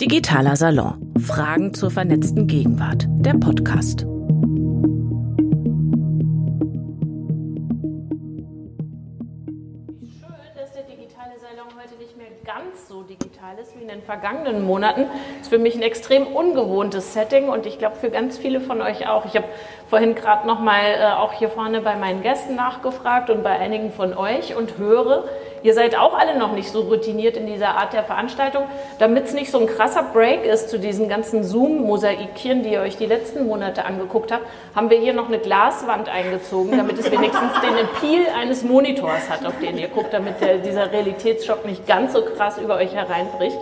Digitaler Salon. Fragen zur vernetzten Gegenwart. Der Podcast. ganz so digital ist wie in den vergangenen Monaten, ist für mich ein extrem ungewohntes Setting und ich glaube für ganz viele von euch auch. Ich habe vorhin gerade noch mal äh, auch hier vorne bei meinen Gästen nachgefragt und bei einigen von euch und höre, Ihr seid auch alle noch nicht so routiniert in dieser Art der Veranstaltung. Damit es nicht so ein krasser Break ist zu diesen ganzen Zoom-Mosaikchen, die ihr euch die letzten Monate angeguckt habt, haben wir hier noch eine Glaswand eingezogen, damit es wenigstens den Appeal eines Monitors hat, auf den ihr guckt, damit der, dieser Realitätsschock nicht ganz so krass über euch hereinbricht.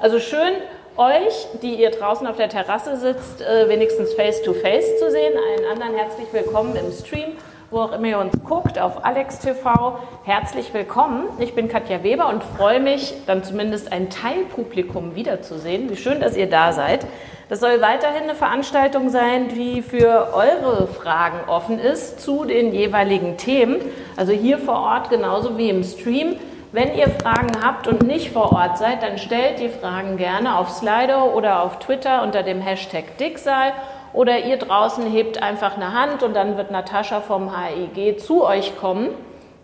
Also schön, euch, die ihr draußen auf der Terrasse sitzt, äh, wenigstens face-to-face -face zu sehen. Allen anderen herzlich willkommen im Stream wo auch immer ihr uns guckt, auf Alex TV. Herzlich willkommen. Ich bin Katja Weber und freue mich, dann zumindest ein Teilpublikum wiederzusehen. Wie schön, dass ihr da seid. Das soll weiterhin eine Veranstaltung sein, die für eure Fragen offen ist zu den jeweiligen Themen. Also hier vor Ort genauso wie im Stream. Wenn ihr Fragen habt und nicht vor Ort seid, dann stellt die Fragen gerne auf Slido oder auf Twitter unter dem Hashtag Dicksaal oder ihr draußen hebt einfach eine Hand und dann wird Natascha vom HEG zu euch kommen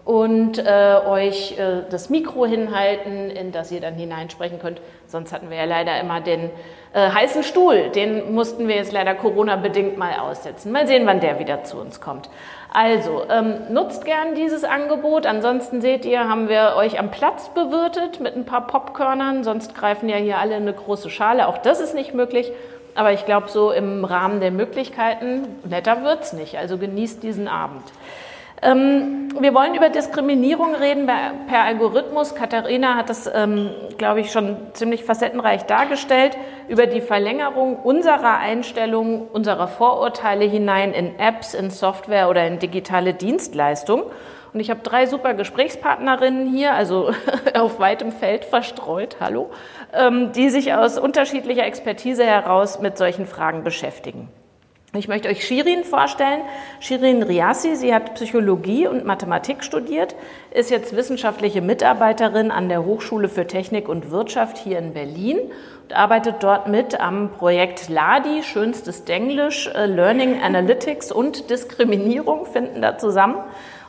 und äh, euch äh, das Mikro hinhalten, in das ihr dann hineinsprechen könnt. Sonst hatten wir ja leider immer den äh, heißen Stuhl. Den mussten wir jetzt leider Corona-bedingt mal aussetzen. Mal sehen, wann der wieder zu uns kommt. Also, ähm, nutzt gern dieses Angebot. Ansonsten seht ihr, haben wir euch am Platz bewirtet mit ein paar Popkörnern. Sonst greifen ja hier alle eine große Schale. Auch das ist nicht möglich. Aber ich glaube, so im Rahmen der Möglichkeiten, netter wird es nicht. Also genießt diesen Abend. Ähm, wir wollen über Diskriminierung reden per Algorithmus. Katharina hat das, ähm, glaube ich, schon ziemlich facettenreich dargestellt. Über die Verlängerung unserer Einstellungen, unserer Vorurteile hinein in Apps, in Software oder in digitale Dienstleistungen. Und ich habe drei super Gesprächspartnerinnen hier, also auf weitem Feld verstreut, hallo, ähm, die sich aus unterschiedlicher Expertise heraus mit solchen Fragen beschäftigen. Ich möchte euch Shirin vorstellen. Shirin Riassi, sie hat Psychologie und Mathematik studiert, ist jetzt wissenschaftliche Mitarbeiterin an der Hochschule für Technik und Wirtschaft hier in Berlin und arbeitet dort mit am Projekt LADI, schönstes Denglisch, äh, Learning Analytics und Diskriminierung finden da zusammen.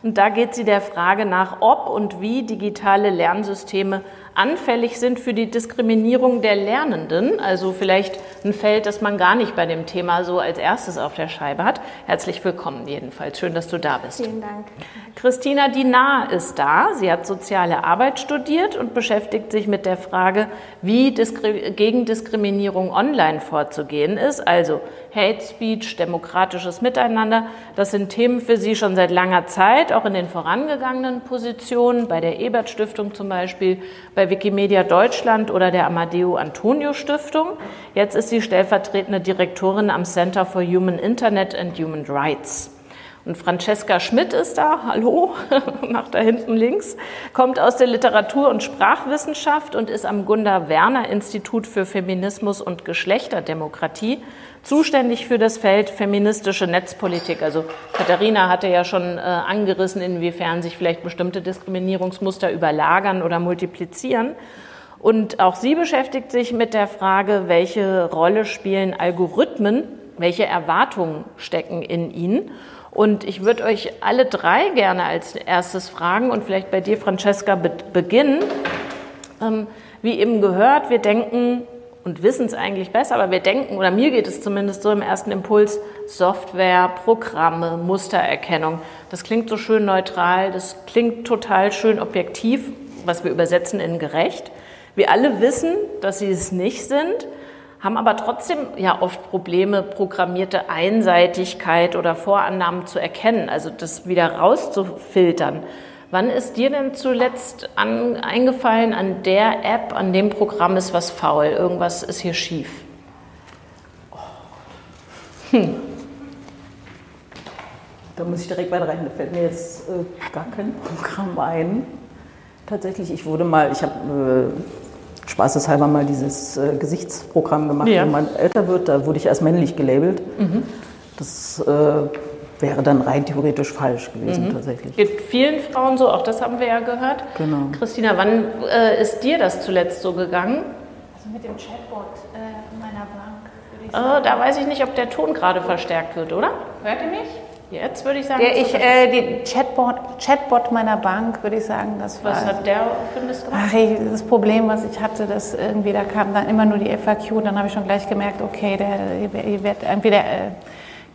Und da geht sie der Frage nach, ob und wie digitale Lernsysteme anfällig sind für die Diskriminierung der Lernenden. Also vielleicht ein Feld, das man gar nicht bei dem Thema so als erstes auf der Scheibe hat. Herzlich willkommen jedenfalls. Schön, dass du da bist. Vielen Dank. Christina Dinar ist da. Sie hat soziale Arbeit studiert und beschäftigt sich mit der Frage, wie Diskri gegen Diskriminierung online vorzugehen ist. Also Hate Speech, demokratisches Miteinander. Das sind Themen für sie schon seit langer Zeit, auch in den vorangegangenen Positionen, bei der Ebert Stiftung zum Beispiel, bei Wikimedia Deutschland oder der Amadeo Antonio Stiftung. Jetzt ist sie stellvertretende Direktorin am Center for Human Internet and Human Rights. Und Francesca Schmidt ist da, hallo, nach da hinten links, kommt aus der Literatur- und Sprachwissenschaft und ist am Gunda Werner Institut für Feminismus und Geschlechterdemokratie zuständig für das Feld feministische Netzpolitik. Also Katharina hatte ja schon äh, angerissen, inwiefern sich vielleicht bestimmte Diskriminierungsmuster überlagern oder multiplizieren. Und auch sie beschäftigt sich mit der Frage, welche Rolle spielen Algorithmen, welche Erwartungen stecken in ihnen. Und ich würde euch alle drei gerne als erstes fragen und vielleicht bei dir, Francesca, be beginnen. Ähm, wie eben gehört, wir denken und wissen es eigentlich besser, aber wir denken, oder mir geht es zumindest so im ersten Impuls, Software, Programme, Mustererkennung. Das klingt so schön neutral, das klingt total schön objektiv, was wir übersetzen in gerecht. Wir alle wissen, dass sie es nicht sind, haben aber trotzdem ja oft Probleme, programmierte Einseitigkeit oder Vorannahmen zu erkennen, also das wieder rauszufiltern. Wann ist dir denn zuletzt an, eingefallen, an der App, an dem Programm ist was faul, irgendwas ist hier schief? Hm. Da muss ich direkt weiter rein. Da fällt mir jetzt äh, gar kein Programm ein. Tatsächlich, ich wurde mal, ich habe äh, spaßeshalber mal dieses äh, Gesichtsprogramm gemacht, ja. wenn man älter wird. Da wurde ich als männlich gelabelt. Mhm. Das äh, wäre dann rein theoretisch falsch gewesen mhm. tatsächlich. Geht vielen Frauen so, auch das haben wir ja gehört. Genau. Christina, wann äh, ist dir das zuletzt so gegangen? Also mit dem Chatbot äh, meiner Bank. Oh, da weiß ich nicht, ob der Ton gerade verstärkt wird, oder? Hört ihr mich? Jetzt würde ich sagen. Der ich, äh, die Chatbot, Chatbot meiner Bank, würde ich sagen, das war. Was hat der für Mist gemacht? Ach, ich, das Problem, was ich hatte, dass irgendwie da kam dann immer nur die FAQ, dann habe ich schon gleich gemerkt, okay, der, der wird entweder. Äh,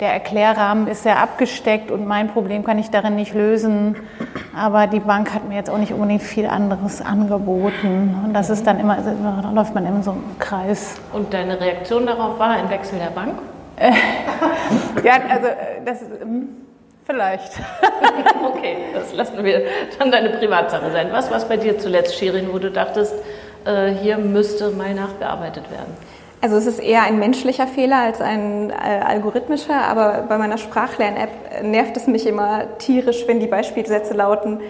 der Erklärrahmen ist sehr abgesteckt und mein Problem kann ich darin nicht lösen. Aber die Bank hat mir jetzt auch nicht unbedingt viel anderes angeboten. Und das ist dann immer, da läuft man in so einem Kreis. Und deine Reaktion darauf war ein Wechsel der Bank? ja, also das hm, vielleicht. okay, das lassen wir dann deine Privatsache sein. Was war es bei dir zuletzt, Shirin, wo du dachtest, äh, hier müsste mal nachgearbeitet werden? Also es ist eher ein menschlicher Fehler als ein äh, algorithmischer, aber bei meiner Sprachlern-App nervt es mich immer tierisch, wenn die Beispielsätze lauten,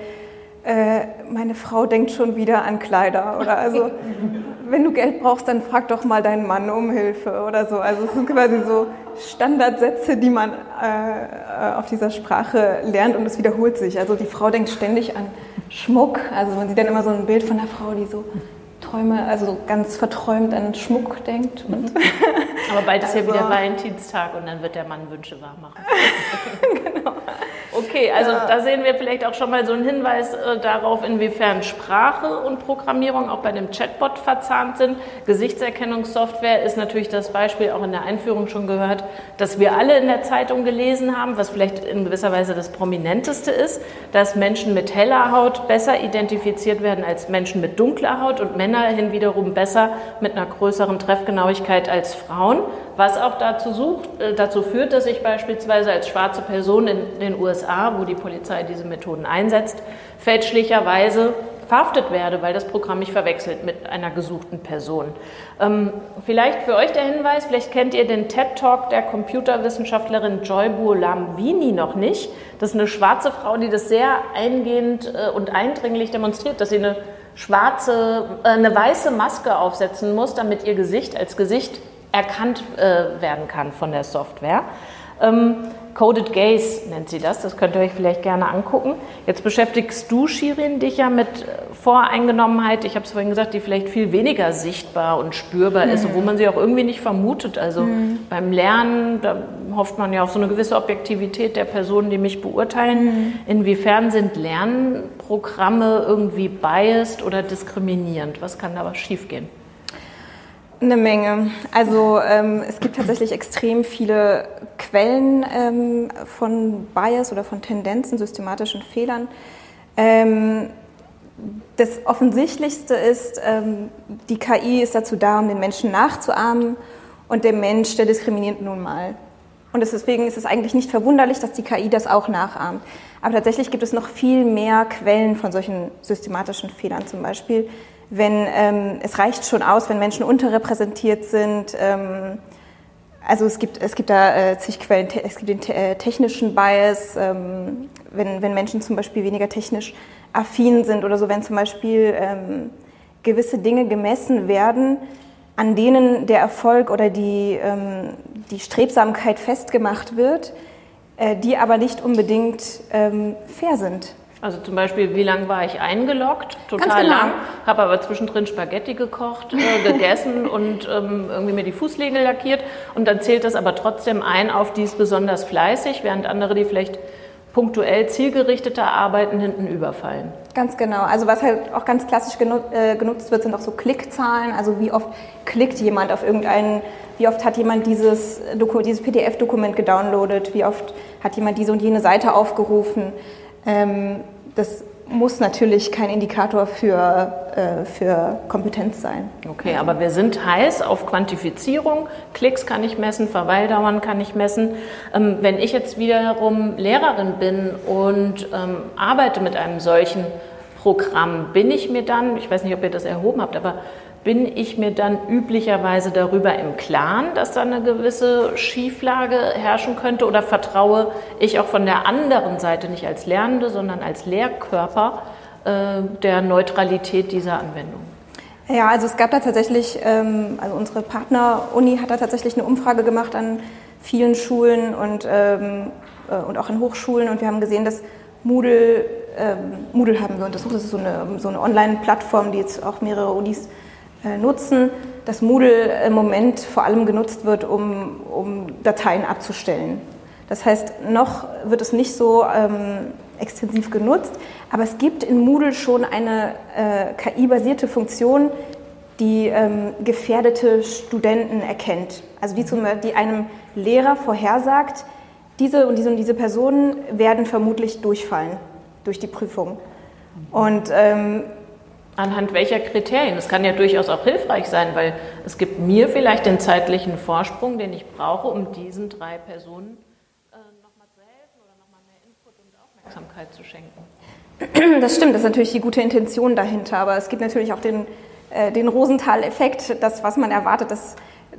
äh, meine Frau denkt schon wieder an Kleider oder also wenn du Geld brauchst, dann frag doch mal deinen Mann um Hilfe oder so. Also es sind quasi so Standardsätze, die man äh, auf dieser Sprache lernt und es wiederholt sich. Also die Frau denkt ständig an Schmuck. Also man sieht dann immer so ein Bild von der Frau, die so Träume, also ganz verträumt an Schmuck denkt. Mhm. Aber bald ist also, ja wieder Valentinstag und dann wird der Mann Wünsche wahr machen. genau. Okay, also ja. da sehen wir vielleicht auch schon mal so einen Hinweis äh, darauf, inwiefern Sprache und Programmierung auch bei dem Chatbot verzahnt sind. Gesichtserkennungssoftware ist natürlich das Beispiel auch in der Einführung schon gehört, dass wir alle in der Zeitung gelesen haben, was vielleicht in gewisser Weise das prominenteste ist, dass Menschen mit heller Haut besser identifiziert werden als Menschen mit dunkler Haut und Männer hin wiederum besser mit einer größeren Treffgenauigkeit als Frauen was auch dazu, sucht, äh, dazu führt, dass ich beispielsweise als schwarze Person in den USA, wo die Polizei diese Methoden einsetzt, fälschlicherweise verhaftet werde, weil das Programm mich verwechselt mit einer gesuchten Person. Ähm, vielleicht für euch der Hinweis, vielleicht kennt ihr den TED-Talk der Computerwissenschaftlerin Joy Buolamwini noch nicht. Das ist eine schwarze Frau, die das sehr eingehend äh, und eindringlich demonstriert, dass sie eine schwarze, äh, eine weiße Maske aufsetzen muss, damit ihr Gesicht als Gesicht erkannt äh, werden kann von der Software. Ähm, Coded Gaze nennt sie das, das könnt ihr euch vielleicht gerne angucken. Jetzt beschäftigst du, Shirin, dich ja mit Voreingenommenheit, ich habe es vorhin gesagt, die vielleicht viel weniger sichtbar und spürbar mhm. ist, wo man sie auch irgendwie nicht vermutet. Also mhm. beim Lernen, da hofft man ja auf so eine gewisse Objektivität der Personen, die mich beurteilen. Mhm. Inwiefern sind Lernprogramme irgendwie biased oder diskriminierend? Was kann da was schiefgehen? Eine Menge. Also ähm, es gibt tatsächlich extrem viele Quellen ähm, von Bias oder von Tendenzen, systematischen Fehlern. Ähm, das Offensichtlichste ist, ähm, die KI ist dazu da, um den Menschen nachzuahmen und der Mensch, der diskriminiert nun mal. Und deswegen ist es eigentlich nicht verwunderlich, dass die KI das auch nachahmt. Aber tatsächlich gibt es noch viel mehr Quellen von solchen systematischen Fehlern. Zum Beispiel wenn ähm, es reicht schon aus, wenn Menschen unterrepräsentiert sind. Ähm, also es gibt, es gibt da äh, zig Quellen, es gibt den te äh, technischen Bias, ähm, wenn, wenn Menschen zum Beispiel weniger technisch affin sind oder so, wenn zum Beispiel ähm, gewisse Dinge gemessen werden, an denen der Erfolg oder die, ähm, die Strebsamkeit festgemacht wird, äh, die aber nicht unbedingt ähm, fair sind. Also zum Beispiel, wie lange war ich eingeloggt? Total genau. lang. Habe aber zwischendrin Spaghetti gekocht, äh, gegessen und ähm, irgendwie mir die Fußnägel lackiert. Und dann zählt das aber trotzdem ein auf, die ist besonders fleißig, während andere, die vielleicht punktuell zielgerichteter arbeiten, hinten überfallen. Ganz genau. Also was halt auch ganz klassisch äh, genutzt wird, sind auch so Klickzahlen. Also wie oft klickt jemand auf irgendeinen, wie oft hat jemand dieses, dieses PDF-Dokument gedownloadet, wie oft hat jemand diese und jene Seite aufgerufen. Ähm, das muss natürlich kein Indikator für, äh, für Kompetenz sein. Okay, aber wir sind heiß auf Quantifizierung. Klicks kann ich messen, Verweildauern kann ich messen. Ähm, wenn ich jetzt wiederum Lehrerin bin und ähm, arbeite mit einem solchen Programm, bin ich mir dann, ich weiß nicht, ob ihr das erhoben habt, aber bin ich mir dann üblicherweise darüber im Klaren, dass da eine gewisse Schieflage herrschen könnte? Oder vertraue ich auch von der anderen Seite nicht als Lernende, sondern als Lehrkörper äh, der Neutralität dieser Anwendung? Ja, also es gab da tatsächlich, ähm, also unsere Partner-Uni hat da tatsächlich eine Umfrage gemacht an vielen Schulen und, ähm, äh, und auch an Hochschulen. Und wir haben gesehen, dass Moodle, ähm, Moodle haben wir. Untersucht, das ist so eine, so eine Online-Plattform, die jetzt auch mehrere Unis nutzen. dass Moodle im Moment vor allem genutzt wird, um, um Dateien abzustellen. Das heißt, noch wird es nicht so ähm, extensiv genutzt, aber es gibt in Moodle schon eine äh, KI-basierte Funktion, die ähm, gefährdete Studenten erkennt. Also die, zum, die einem Lehrer vorhersagt, diese und diese und diese Personen werden vermutlich durchfallen durch die Prüfung. Und ähm, Anhand welcher Kriterien? Das kann ja durchaus auch hilfreich sein, weil es gibt mir vielleicht den zeitlichen Vorsprung, den ich brauche, um diesen drei Personen äh, nochmal zu helfen oder nochmal mehr Input und Aufmerksamkeit zu schenken. Das stimmt, das ist natürlich die gute Intention dahinter, aber es gibt natürlich auch den, äh, den Rosenthal-Effekt, das, was man erwartet, das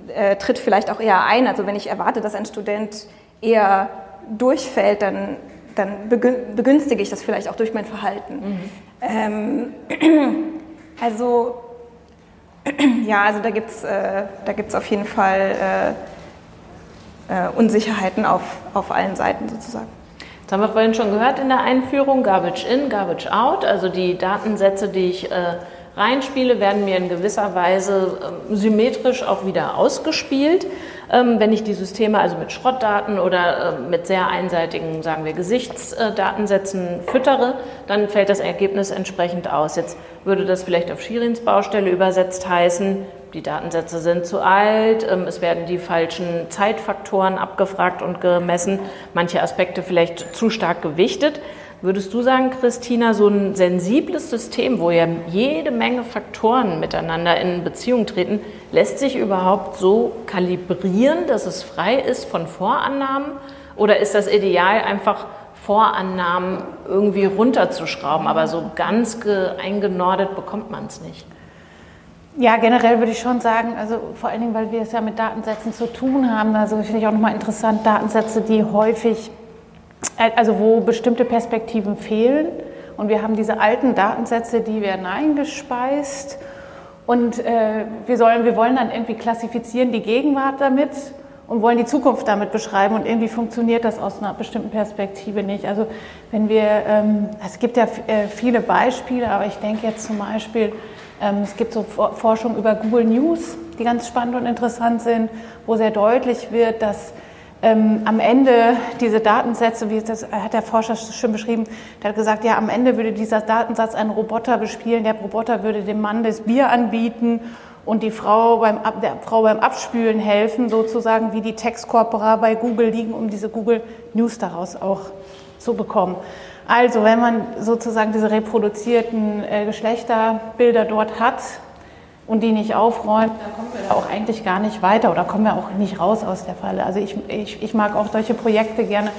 äh, tritt vielleicht auch eher ein. Also wenn ich erwarte, dass ein Student eher durchfällt, dann, dann begünstige ich das vielleicht auch durch mein Verhalten. Mhm. Ähm, also ja, also da gibt es äh, auf jeden Fall äh, äh, Unsicherheiten auf, auf allen Seiten sozusagen. Das haben wir vorhin schon gehört in der Einführung, Garbage in, Garbage out, also die Datensätze, die ich äh, reinspiele, werden mir in gewisser Weise ähm, symmetrisch auch wieder ausgespielt. Ähm, wenn ich die Systeme also mit Schrottdaten oder ähm, mit sehr einseitigen, sagen wir, Gesichtsdatensätzen füttere, dann fällt das Ergebnis entsprechend aus. Jetzt würde das vielleicht auf Schirins Baustelle übersetzt heißen, die Datensätze sind zu alt, es werden die falschen Zeitfaktoren abgefragt und gemessen, manche Aspekte vielleicht zu stark gewichtet. Würdest du sagen, Christina, so ein sensibles System, wo ja jede Menge Faktoren miteinander in Beziehung treten, lässt sich überhaupt so kalibrieren, dass es frei ist von Vorannahmen? Oder ist das Ideal einfach Vorannahmen irgendwie runterzuschrauben, aber so ganz eingenordet bekommt man es nicht? Ja, generell würde ich schon sagen, also vor allen Dingen, weil wir es ja mit Datensätzen zu tun haben, also finde ich auch nochmal interessant, Datensätze, die häufig also wo bestimmte Perspektiven fehlen. Und wir haben diese alten Datensätze, die werden eingespeist. Und äh, wir, sollen, wir wollen dann irgendwie klassifizieren die Gegenwart damit und wollen die Zukunft damit beschreiben. Und irgendwie funktioniert das aus einer bestimmten Perspektive nicht. Also wenn wir, ähm, es gibt ja äh, viele Beispiele, aber ich denke jetzt zum Beispiel, ähm, es gibt so Forschung über Google News, die ganz spannend und interessant sind, wo sehr deutlich wird, dass ähm, am Ende diese Datensätze, wie das hat der Forscher schön beschrieben, der hat gesagt, ja, am Ende würde dieser Datensatz einen Roboter bespielen, der Roboter würde dem Mann das Bier anbieten und die Frau beim, der Frau beim Abspülen helfen, sozusagen wie die Textkorpora bei Google liegen, um diese Google News daraus auch zu bekommen. Also wenn man sozusagen diese reproduzierten äh, Geschlechterbilder dort hat, und die nicht aufräumt, dann kommen wir da auch eigentlich gar nicht weiter oder kommen wir auch nicht raus aus der Falle. Also ich, ich, ich mag auch solche Projekte gerne,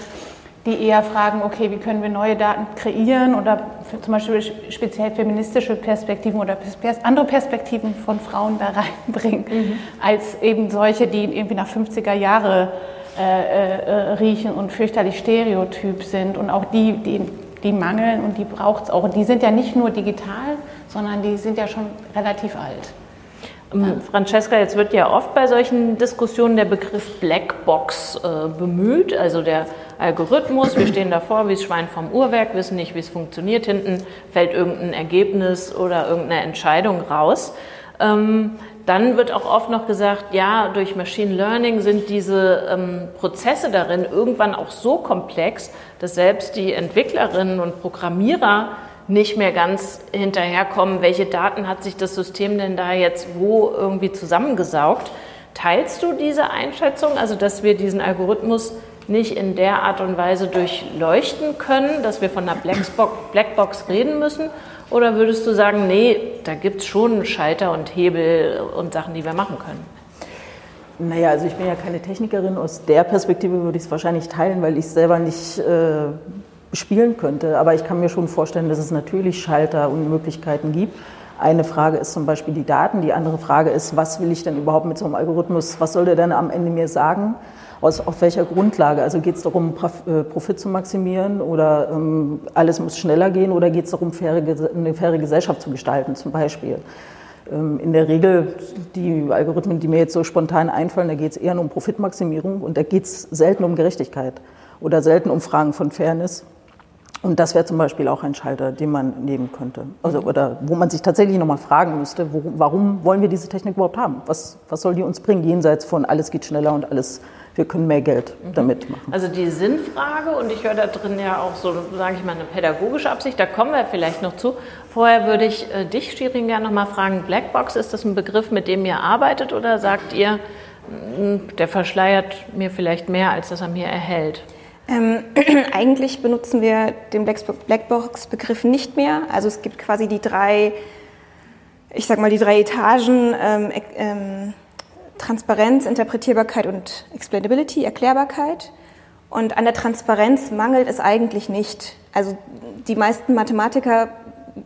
die eher fragen, okay, wie können wir neue Daten kreieren oder zum Beispiel speziell feministische Perspektiven oder andere Perspektiven von Frauen da reinbringen, mhm. als eben solche, die irgendwie nach 50er Jahre äh, äh, riechen und fürchterlich stereotyp sind und auch die, die, die mangeln und die braucht es auch. Und die sind ja nicht nur digital, sondern die sind ja schon relativ alt. Ähm, Francesca, jetzt wird ja oft bei solchen Diskussionen der Begriff Blackbox äh, bemüht, also der Algorithmus. Wir stehen davor wie das Schwein vom Uhrwerk, wissen nicht, wie es funktioniert. Hinten fällt irgendein Ergebnis oder irgendeine Entscheidung raus. Ähm, dann wird auch oft noch gesagt, ja, durch Machine Learning sind diese ähm, Prozesse darin irgendwann auch so komplex, dass selbst die Entwicklerinnen und Programmierer nicht mehr ganz hinterherkommen, welche Daten hat sich das System denn da jetzt wo irgendwie zusammengesaugt. Teilst du diese Einschätzung, also dass wir diesen Algorithmus nicht in der Art und Weise durchleuchten können, dass wir von einer Blackbox reden müssen? Oder würdest du sagen, nee, da gibt es schon Schalter und Hebel und Sachen, die wir machen können? Naja, also ich bin ja keine Technikerin. Aus der Perspektive würde ich es wahrscheinlich teilen, weil ich es selber nicht äh, spielen könnte. Aber ich kann mir schon vorstellen, dass es natürlich Schalter und Möglichkeiten gibt. Eine Frage ist zum Beispiel die Daten. Die andere Frage ist, was will ich denn überhaupt mit so einem Algorithmus? Was soll der denn am Ende mir sagen? Aus, auf welcher Grundlage? Also geht es darum, äh, Profit zu maximieren oder ähm, alles muss schneller gehen oder geht es darum, faire, eine faire Gesellschaft zu gestalten zum Beispiel? Ähm, in der Regel, die Algorithmen, die mir jetzt so spontan einfallen, da geht es eher um Profitmaximierung und da geht es selten um Gerechtigkeit oder selten um Fragen von Fairness. Und das wäre zum Beispiel auch ein Schalter, den man nehmen könnte. Also, oder wo man sich tatsächlich nochmal fragen müsste, wo, warum wollen wir diese Technik überhaupt haben? Was, was soll die uns bringen, jenseits von alles geht schneller und alles, wir können mehr Geld mhm. damit machen? Also die Sinnfrage, und ich höre da drin ja auch so, sage ich mal, eine pädagogische Absicht, da kommen wir vielleicht noch zu. Vorher würde ich äh, dich, Shirin, gerne nochmal fragen, Blackbox, ist das ein Begriff, mit dem ihr arbeitet oder sagt ihr, der verschleiert mir vielleicht mehr, als dass er mir erhält? Ähm, eigentlich benutzen wir den Blackbox-Begriff nicht mehr. Also es gibt quasi die drei, ich sag mal, die drei Etagen ähm, ähm, Transparenz, Interpretierbarkeit und Explainability, Erklärbarkeit. Und an der Transparenz mangelt es eigentlich nicht. Also die meisten Mathematiker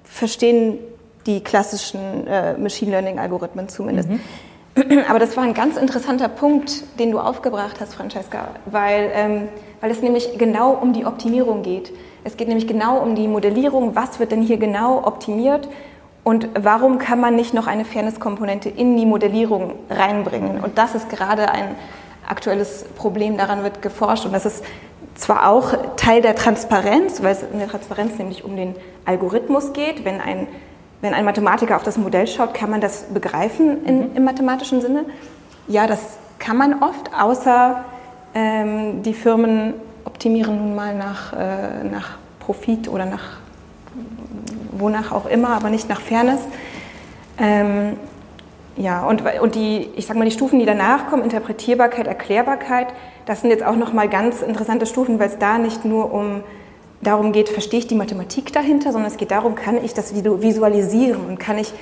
verstehen die klassischen äh, Machine Learning-Algorithmen zumindest. Mhm. Aber das war ein ganz interessanter Punkt, den du aufgebracht hast, Francesca, weil, ähm, weil es nämlich genau um die Optimierung geht. Es geht nämlich genau um die Modellierung, was wird denn hier genau optimiert und warum kann man nicht noch eine Fairness-Komponente in die Modellierung reinbringen. Und das ist gerade ein aktuelles Problem, daran wird geforscht und das ist zwar auch Teil der Transparenz, weil es in der Transparenz nämlich um den Algorithmus geht, wenn ein wenn ein Mathematiker auf das Modell schaut, kann man das begreifen in, mhm. im mathematischen Sinne? Ja, das kann man oft, außer ähm, die Firmen optimieren nun mal nach, äh, nach Profit oder nach wonach auch immer, aber nicht nach Fairness. Ähm, ja, und, und die, ich sag mal, die Stufen, die danach kommen, Interpretierbarkeit, Erklärbarkeit, das sind jetzt auch nochmal ganz interessante Stufen, weil es da nicht nur um darum geht, verstehe ich die Mathematik dahinter, sondern es geht darum, kann ich das visualisieren und kann ich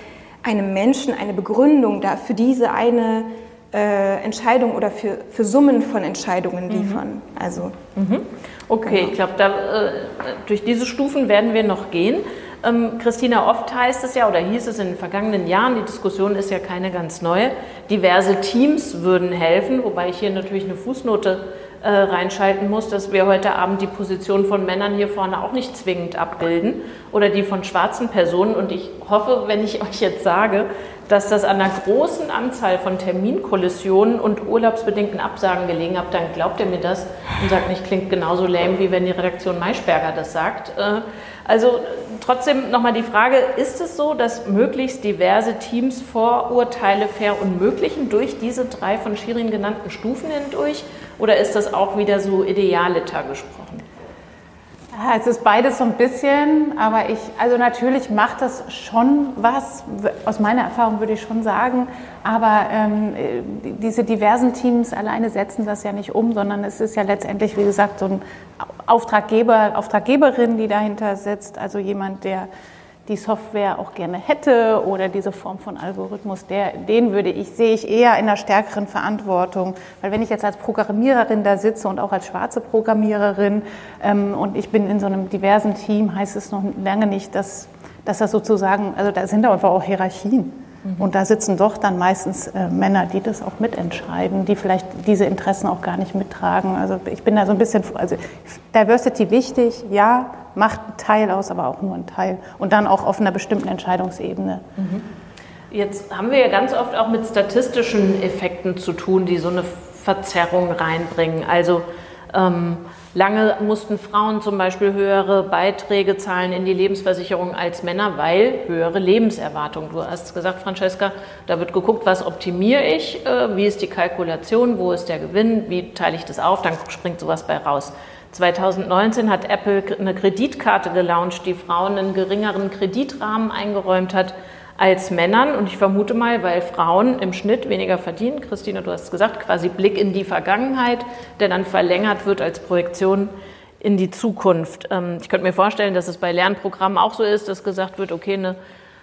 einem Menschen eine Begründung da für diese eine äh, Entscheidung oder für, für Summen von Entscheidungen mhm. liefern. Mhm. Also, mhm. Okay, genau. ich glaube, äh, durch diese Stufen werden wir noch gehen. Ähm, Christina, oft heißt es ja oder hieß es in den vergangenen Jahren, die Diskussion ist ja keine ganz neue, diverse Teams würden helfen, wobei ich hier natürlich eine Fußnote äh, reinschalten muss, dass wir heute Abend die Position von Männern hier vorne auch nicht zwingend abbilden oder die von schwarzen Personen. Und ich hoffe, wenn ich euch jetzt sage, dass das an einer großen Anzahl von Terminkollisionen und urlaubsbedingten Absagen gelegen hat, dann glaubt ihr mir das und sagt nicht, klingt genauso lame, wie wenn die Redaktion Maischberger das sagt. Äh, also trotzdem nochmal die Frage, ist es so, dass möglichst diverse Teams Vorurteile verunmöglichen durch diese drei von Schirin genannten Stufen hindurch? Oder ist das auch wieder so idealiter gesprochen? Ja, es ist beides so ein bisschen, aber ich, also natürlich macht das schon was, aus meiner Erfahrung würde ich schon sagen, aber ähm, diese diversen Teams alleine setzen das ja nicht um, sondern es ist ja letztendlich, wie gesagt, so ein Auftraggeber, Auftraggeberin, die dahinter sitzt, also jemand, der die Software auch gerne hätte oder diese Form von Algorithmus, der, den würde ich, sehe ich eher in einer stärkeren Verantwortung. Weil wenn ich jetzt als Programmiererin da sitze und auch als schwarze Programmiererin ähm, und ich bin in so einem diversen Team, heißt es noch lange nicht, dass, dass das sozusagen, also da sind da einfach auch Hierarchien. Mhm. Und da sitzen doch dann meistens äh, Männer, die das auch mitentscheiden, die vielleicht diese Interessen auch gar nicht mittragen. Also ich bin da so ein bisschen, also Diversity wichtig, ja, macht einen Teil aus, aber auch nur einen Teil. Und dann auch auf einer bestimmten Entscheidungsebene. Mhm. Jetzt haben wir ja ganz oft auch mit statistischen Effekten zu tun, die so eine Verzerrung reinbringen. Also ähm, Lange mussten Frauen zum Beispiel höhere Beiträge zahlen in die Lebensversicherung als Männer, weil höhere Lebenserwartung. Du hast gesagt, Francesca, da wird geguckt, was optimiere ich, äh, wie ist die Kalkulation, wo ist der Gewinn, wie teile ich das auf, dann springt sowas bei raus. 2019 hat Apple eine Kreditkarte gelauncht, die Frauen einen geringeren Kreditrahmen eingeräumt hat als Männern. Und ich vermute mal, weil Frauen im Schnitt weniger verdienen, Christine, du hast es gesagt, quasi Blick in die Vergangenheit, der dann verlängert wird als Projektion in die Zukunft. Ähm, ich könnte mir vorstellen, dass es bei Lernprogrammen auch so ist, dass gesagt wird, okay, eine,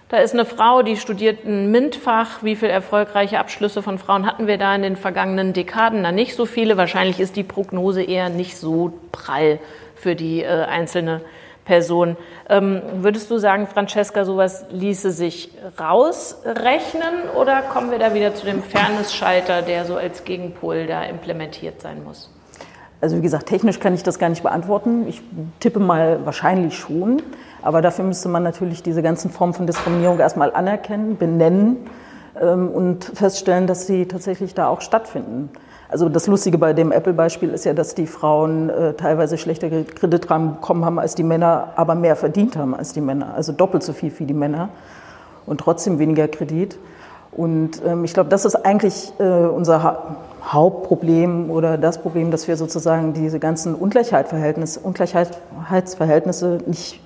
da ist eine Frau, die studiert ein MINT-Fach. Wie viele erfolgreiche Abschlüsse von Frauen hatten wir da in den vergangenen Dekaden? Na, nicht so viele. Wahrscheinlich ist die Prognose eher nicht so prall für die äh, einzelne Person. Ähm, würdest du sagen, Francesca, sowas ließe sich rausrechnen oder kommen wir da wieder zu dem Fairness-Schalter, der so als Gegenpol da implementiert sein muss? Also wie gesagt, technisch kann ich das gar nicht beantworten. Ich tippe mal wahrscheinlich schon. Aber dafür müsste man natürlich diese ganzen Formen von Diskriminierung erstmal anerkennen, benennen ähm, und feststellen, dass sie tatsächlich da auch stattfinden. Also das Lustige bei dem Apple-Beispiel ist ja, dass die Frauen äh, teilweise schlechtere Kreditrahmen bekommen haben als die Männer, aber mehr verdient haben als die Männer. Also doppelt so viel wie die Männer und trotzdem weniger Kredit. Und ähm, ich glaube, das ist eigentlich äh, unser ha Hauptproblem oder das Problem, dass wir sozusagen diese ganzen Ungleichheitsverhältnisse, Ungleichheitsverhältnisse nicht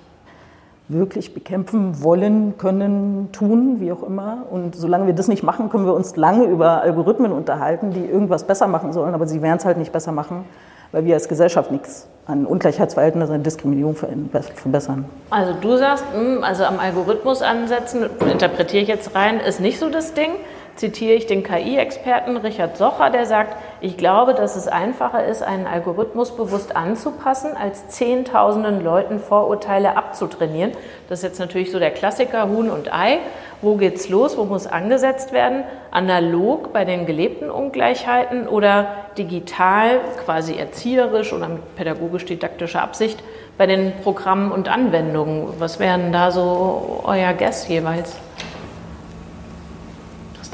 wirklich bekämpfen wollen, können, tun, wie auch immer. Und solange wir das nicht machen, können wir uns lange über Algorithmen unterhalten, die irgendwas besser machen sollen, aber sie werden es halt nicht besser machen, weil wir als Gesellschaft nichts an Ungleichheitsverhältnissen und Diskriminierung verbessern. Also du sagst, hm, also am Algorithmus ansetzen, interpretiere ich jetzt rein, ist nicht so das Ding zitiere ich den KI-Experten Richard Socher, der sagt, ich glaube, dass es einfacher ist, einen Algorithmus bewusst anzupassen, als zehntausenden Leuten Vorurteile abzutrainieren. Das ist jetzt natürlich so der Klassiker Huhn und Ei. Wo geht's los? Wo muss angesetzt werden? Analog bei den gelebten Ungleichheiten oder digital, quasi erzieherisch oder mit pädagogisch-didaktischer Absicht bei den Programmen und Anwendungen? Was wären da so euer Guess jeweils?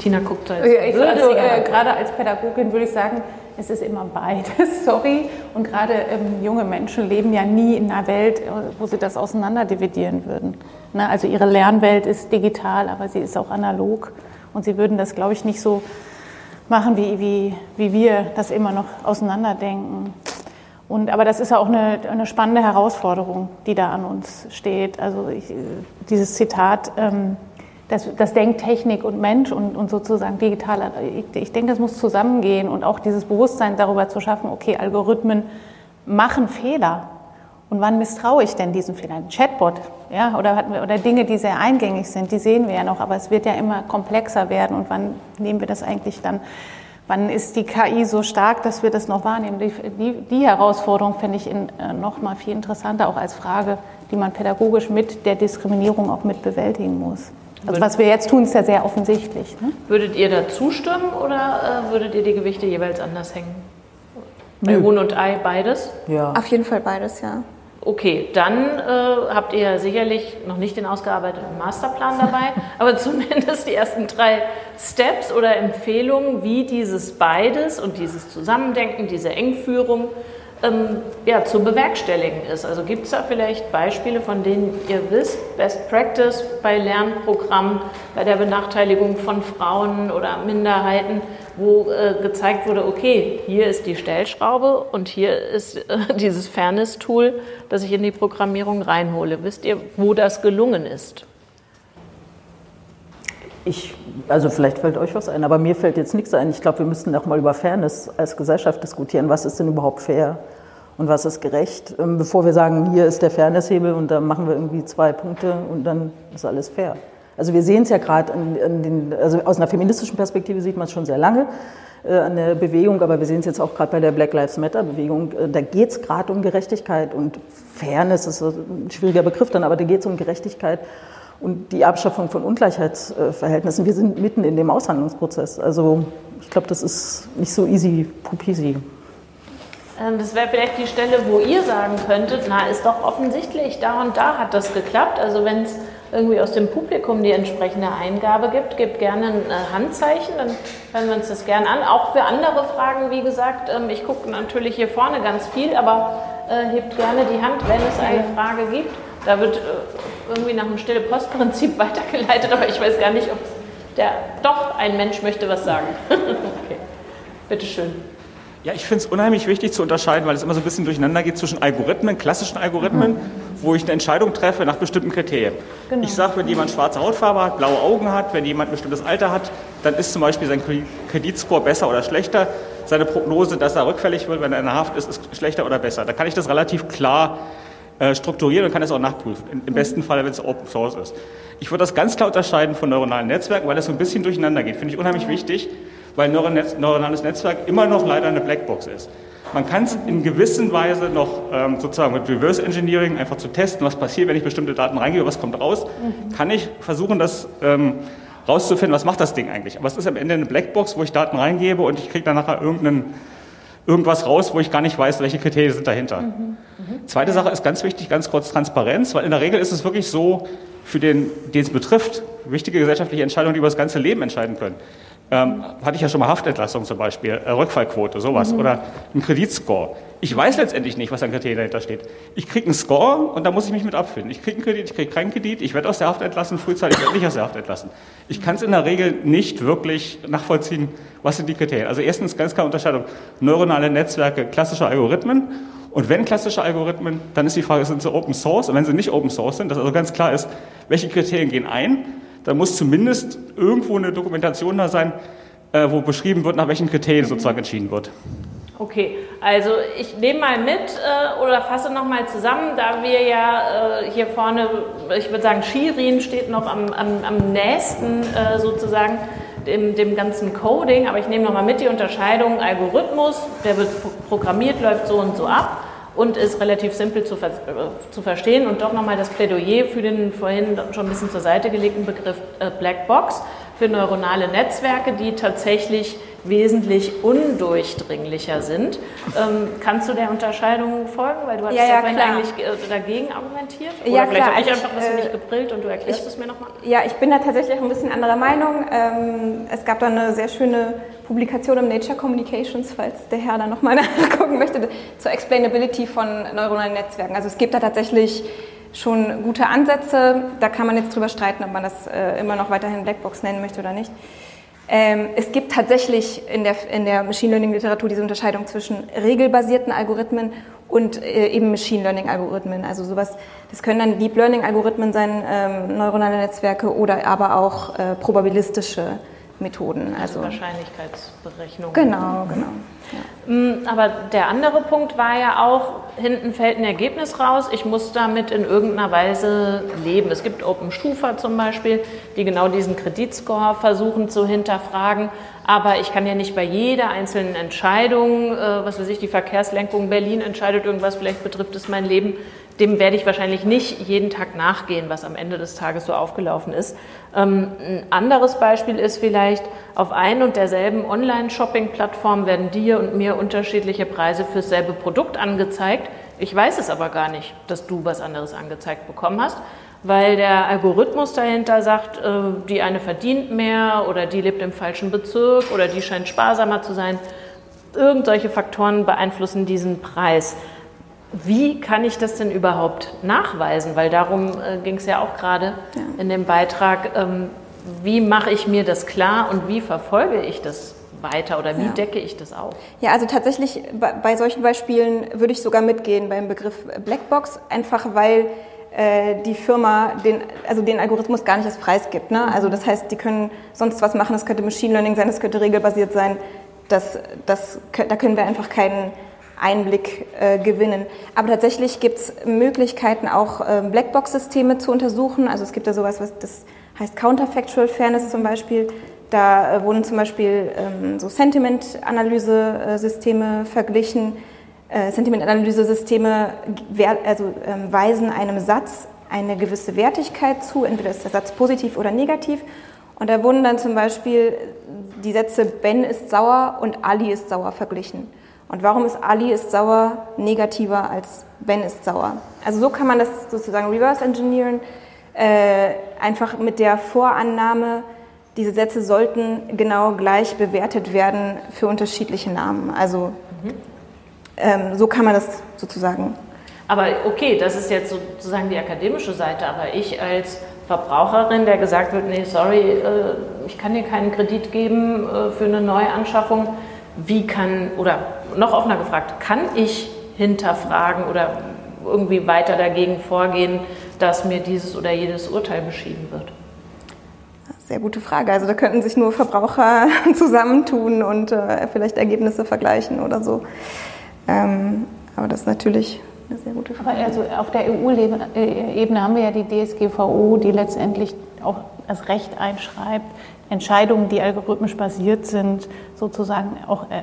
Tina guckt da jetzt. Also, äh, gerade als Pädagogin würde ich sagen, es ist immer beides, sorry. Und gerade ähm, junge Menschen leben ja nie in einer Welt, äh, wo sie das auseinanderdividieren würden. Ne? Also ihre Lernwelt ist digital, aber sie ist auch analog. Und sie würden das, glaube ich, nicht so machen, wie, wie, wie wir das immer noch auseinanderdenken. Und, aber das ist ja auch eine, eine spannende Herausforderung, die da an uns steht. Also ich, dieses Zitat, ähm, das, das denkt Technik und Mensch und, und sozusagen digital. Ich, ich denke, das muss zusammengehen und auch dieses Bewusstsein darüber zu schaffen, okay, Algorithmen machen Fehler. Und wann misstraue ich denn diesen Fehlern? Ein Chatbot ja, oder, oder Dinge, die sehr eingängig sind, die sehen wir ja noch, aber es wird ja immer komplexer werden. Und wann nehmen wir das eigentlich dann? Wann ist die KI so stark, dass wir das noch wahrnehmen? Die, die, die Herausforderung finde ich in, äh, noch mal viel interessanter, auch als Frage, die man pädagogisch mit der Diskriminierung auch mit bewältigen muss. Also was wir jetzt tun, ist ja sehr offensichtlich. Ne? Würdet ihr da zustimmen oder äh, würdet ihr die Gewichte jeweils anders hängen? Bei Huhn und Ei beides? Ja. Auf jeden Fall beides, ja. Okay, dann äh, habt ihr sicherlich noch nicht den ausgearbeiteten Masterplan dabei, aber zumindest die ersten drei Steps oder Empfehlungen, wie dieses beides und dieses Zusammendenken, diese Engführung ähm, ja, zu bewerkstelligen ist. Also gibt es da vielleicht Beispiele, von denen ihr wisst, Best Practice bei Lernprogrammen, bei der Benachteiligung von Frauen oder Minderheiten, wo äh, gezeigt wurde, okay, hier ist die Stellschraube und hier ist äh, dieses Fairness-Tool, das ich in die Programmierung reinhole. Wisst ihr, wo das gelungen ist? Ich, also vielleicht fällt euch was ein, aber mir fällt jetzt nichts ein. Ich glaube, wir müssten auch mal über Fairness als Gesellschaft diskutieren. Was ist denn überhaupt fair und was ist gerecht? Ähm, bevor wir sagen, hier ist der Fairnesshebel und dann machen wir irgendwie zwei Punkte und dann ist alles fair. Also wir sehen es ja gerade also aus einer feministischen Perspektive sieht man es schon sehr lange äh, an der Bewegung, aber wir sehen es jetzt auch gerade bei der Black Lives Matter Bewegung. Äh, da geht es gerade um Gerechtigkeit und Fairness ist ein schwieriger Begriff dann, aber da geht es um Gerechtigkeit und die Abschaffung von Ungleichheitsverhältnissen. Wir sind mitten in dem Aushandlungsprozess. Also ich glaube, das ist nicht so easy peasy. Ähm, das wäre vielleicht die Stelle, wo ihr sagen könntet, na, ist doch offensichtlich, da und da hat das geklappt. Also wenn es irgendwie aus dem Publikum die entsprechende Eingabe gibt, gebt gerne ein äh, Handzeichen, dann hören wir uns das gerne an. Auch für andere Fragen, wie gesagt, ähm, ich gucke natürlich hier vorne ganz viel, aber äh, hebt gerne die Hand, wenn es eine Frage gibt. Da wird äh, irgendwie nach dem stille Postprinzip weitergeleitet, aber ich weiß gar nicht, ob der doch ein Mensch möchte was sagen. okay, bitteschön. Ja, ich finde es unheimlich wichtig zu unterscheiden, weil es immer so ein bisschen durcheinander geht zwischen Algorithmen, klassischen Algorithmen, mhm. wo ich eine Entscheidung treffe nach bestimmten Kriterien. Genau. Ich sage, wenn jemand schwarze Hautfarbe hat, blaue Augen hat, wenn jemand ein bestimmtes Alter hat, dann ist zum Beispiel sein Kreditscore besser oder schlechter. Seine Prognose, dass er rückfällig wird, wenn er in der Haft ist, ist schlechter oder besser. Da kann ich das relativ klar äh, strukturieren und kann es auch nachprüfen. Im besten Fall, wenn es Open Source ist. Ich würde das ganz klar unterscheiden von neuronalen Netzwerken, weil das so ein bisschen durcheinander geht. Finde ich unheimlich wichtig, weil neuronales Netzwerk immer noch leider eine Blackbox ist. Man kann es in gewisser Weise noch ähm, sozusagen mit Reverse Engineering einfach zu testen, was passiert, wenn ich bestimmte Daten reingebe, was kommt raus, mhm. kann ich versuchen, das ähm, rauszufinden, was macht das Ding eigentlich. Aber es ist am Ende eine Blackbox, wo ich Daten reingebe und ich kriege dann nachher irgendeinen irgendwas raus, wo ich gar nicht weiß, welche Kriterien sind dahinter. Mhm. Mhm. Zweite Sache ist ganz wichtig, ganz kurz Transparenz, weil in der Regel ist es wirklich so, für den, den es betrifft, wichtige gesellschaftliche Entscheidungen, die über das ganze Leben entscheiden können. Ähm, hatte ich ja schon mal Haftentlassung zum Beispiel, äh, Rückfallquote, sowas. Mhm. Oder ein Kreditscore. Ich weiß letztendlich nicht, was an Kriterien dahinter steht. Ich kriege einen Score und da muss ich mich mit abfinden. Ich kriege einen Kredit, ich kriege keinen Kredit, ich werde aus der Haft entlassen, frühzeitig werde nicht aus der Haft entlassen. Ich kann es in der Regel nicht wirklich nachvollziehen, was sind die Kriterien. Also erstens ganz klar Unterscheidung, neuronale Netzwerke, klassische Algorithmen. Und wenn klassische Algorithmen, dann ist die Frage, sind sie Open Source? Und wenn sie nicht Open Source sind, dass also ganz klar ist, welche Kriterien gehen ein, dann muss zumindest irgendwo eine Dokumentation da sein, äh, wo beschrieben wird, nach welchen Kriterien sozusagen entschieden wird. Okay, also ich nehme mal mit äh, oder fasse nochmal zusammen, da wir ja äh, hier vorne, ich würde sagen, Shirin steht noch am, am, am nächsten äh, sozusagen dem, dem ganzen Coding, aber ich nehme nochmal mit die Unterscheidung Algorithmus, der wird programmiert, läuft so und so ab und ist relativ simpel zu, ver äh, zu verstehen und doch nochmal das Plädoyer für den vorhin schon ein bisschen zur Seite gelegten Begriff äh, Black Box für neuronale Netzwerke, die tatsächlich wesentlich undurchdringlicher sind. Ähm, kannst du der Unterscheidung folgen? Weil du hast ja, ja, ja vorhin eigentlich äh, dagegen argumentiert. Oder ja, vielleicht habe ich einfach was äh, nicht gebrillt und du erklärst ich, es mir nochmal. Ja, ich bin da tatsächlich auch ein bisschen anderer Meinung. Ähm, es gab da eine sehr schöne Publikation im Nature Communications, falls der Herr da nochmal nachgucken möchte, zur Explainability von neuronalen Netzwerken. Also es gibt da tatsächlich schon gute Ansätze. Da kann man jetzt drüber streiten, ob man das äh, immer noch weiterhin Blackbox nennen möchte oder nicht. Ähm, es gibt tatsächlich in der, in der Machine Learning Literatur diese Unterscheidung zwischen regelbasierten Algorithmen und äh, eben Machine Learning Algorithmen. Also sowas, das können dann Deep Learning Algorithmen sein, ähm, neuronale Netzwerke oder aber auch äh, probabilistische Methoden. Also, also Wahrscheinlichkeitsberechnung. Genau, genau. Ja. Mm, aber der andere Punkt war ja auch, hinten fällt ein Ergebnis raus, ich muss damit in irgendeiner Weise leben. Es gibt Open Stufa zum Beispiel, die genau diesen Kreditscore versuchen zu hinterfragen. Aber ich kann ja nicht bei jeder einzelnen Entscheidung, äh, was weiß ich, die Verkehrslenkung Berlin entscheidet irgendwas, vielleicht betrifft es mein Leben, dem werde ich wahrscheinlich nicht jeden Tag nachgehen, was am Ende des Tages so aufgelaufen ist. Ähm, ein anderes Beispiel ist vielleicht, auf ein und derselben Online-Shopping-Plattform werden dir und mir unterschiedliche Preise fürs selbe Produkt angezeigt. Ich weiß es aber gar nicht, dass du was anderes angezeigt bekommen hast, weil der Algorithmus dahinter sagt, äh, die eine verdient mehr oder die lebt im falschen Bezirk oder die scheint sparsamer zu sein. Irgend solche Faktoren beeinflussen diesen Preis. Wie kann ich das denn überhaupt nachweisen? Weil darum äh, ging es ja auch gerade ja. in dem Beitrag. Ähm, wie mache ich mir das klar und wie verfolge ich das weiter oder wie ja. decke ich das auf? Ja, also tatsächlich bei, bei, solchen Beispielen würde ich sogar mitgehen beim Begriff Blackbox, einfach weil äh, die Firma den, also den Algorithmus gar nicht als Preis gibt. Ne? Also das heißt, die können sonst was machen, das könnte Machine Learning sein, das könnte regelbasiert sein. Das, das, da können wir einfach keinen Einblick äh, gewinnen. Aber tatsächlich gibt es Möglichkeiten, auch äh, Blackbox-Systeme zu untersuchen. Also es gibt ja sowas, was das heißt Counterfactual Fairness zum Beispiel. Da äh, wurden zum Beispiel ähm, so Sentiment-Analyse-Systeme verglichen. Äh, Sentiment-Analyse-Systeme also, ähm, weisen einem Satz eine gewisse Wertigkeit zu, entweder ist der Satz positiv oder negativ. Und da wurden dann zum Beispiel die Sätze Ben ist sauer und Ali ist sauer verglichen. Und warum ist Ali ist sauer negativer als Ben ist sauer? Also so kann man das sozusagen reverse engineeren, äh, einfach mit der Vorannahme, diese Sätze sollten genau gleich bewertet werden für unterschiedliche Namen. Also mhm. ähm, so kann man das sozusagen. Aber okay, das ist jetzt sozusagen die akademische Seite, aber ich als Verbraucherin, der gesagt wird, nee, sorry, äh, ich kann dir keinen Kredit geben äh, für eine Neuanschaffung, wie kann, oder noch offener gefragt, kann ich hinterfragen oder irgendwie weiter dagegen vorgehen, dass mir dieses oder jedes Urteil beschieden wird? Sehr gute Frage. Also da könnten sich nur Verbraucher zusammentun und äh, vielleicht Ergebnisse vergleichen oder so. Ähm, aber das ist natürlich eine sehr gute Frage. Aber also auf der EU-Ebene haben wir ja die DSGVO, die letztendlich auch das Recht einschreibt, Entscheidungen, die algorithmisch basiert sind, sozusagen auch äh,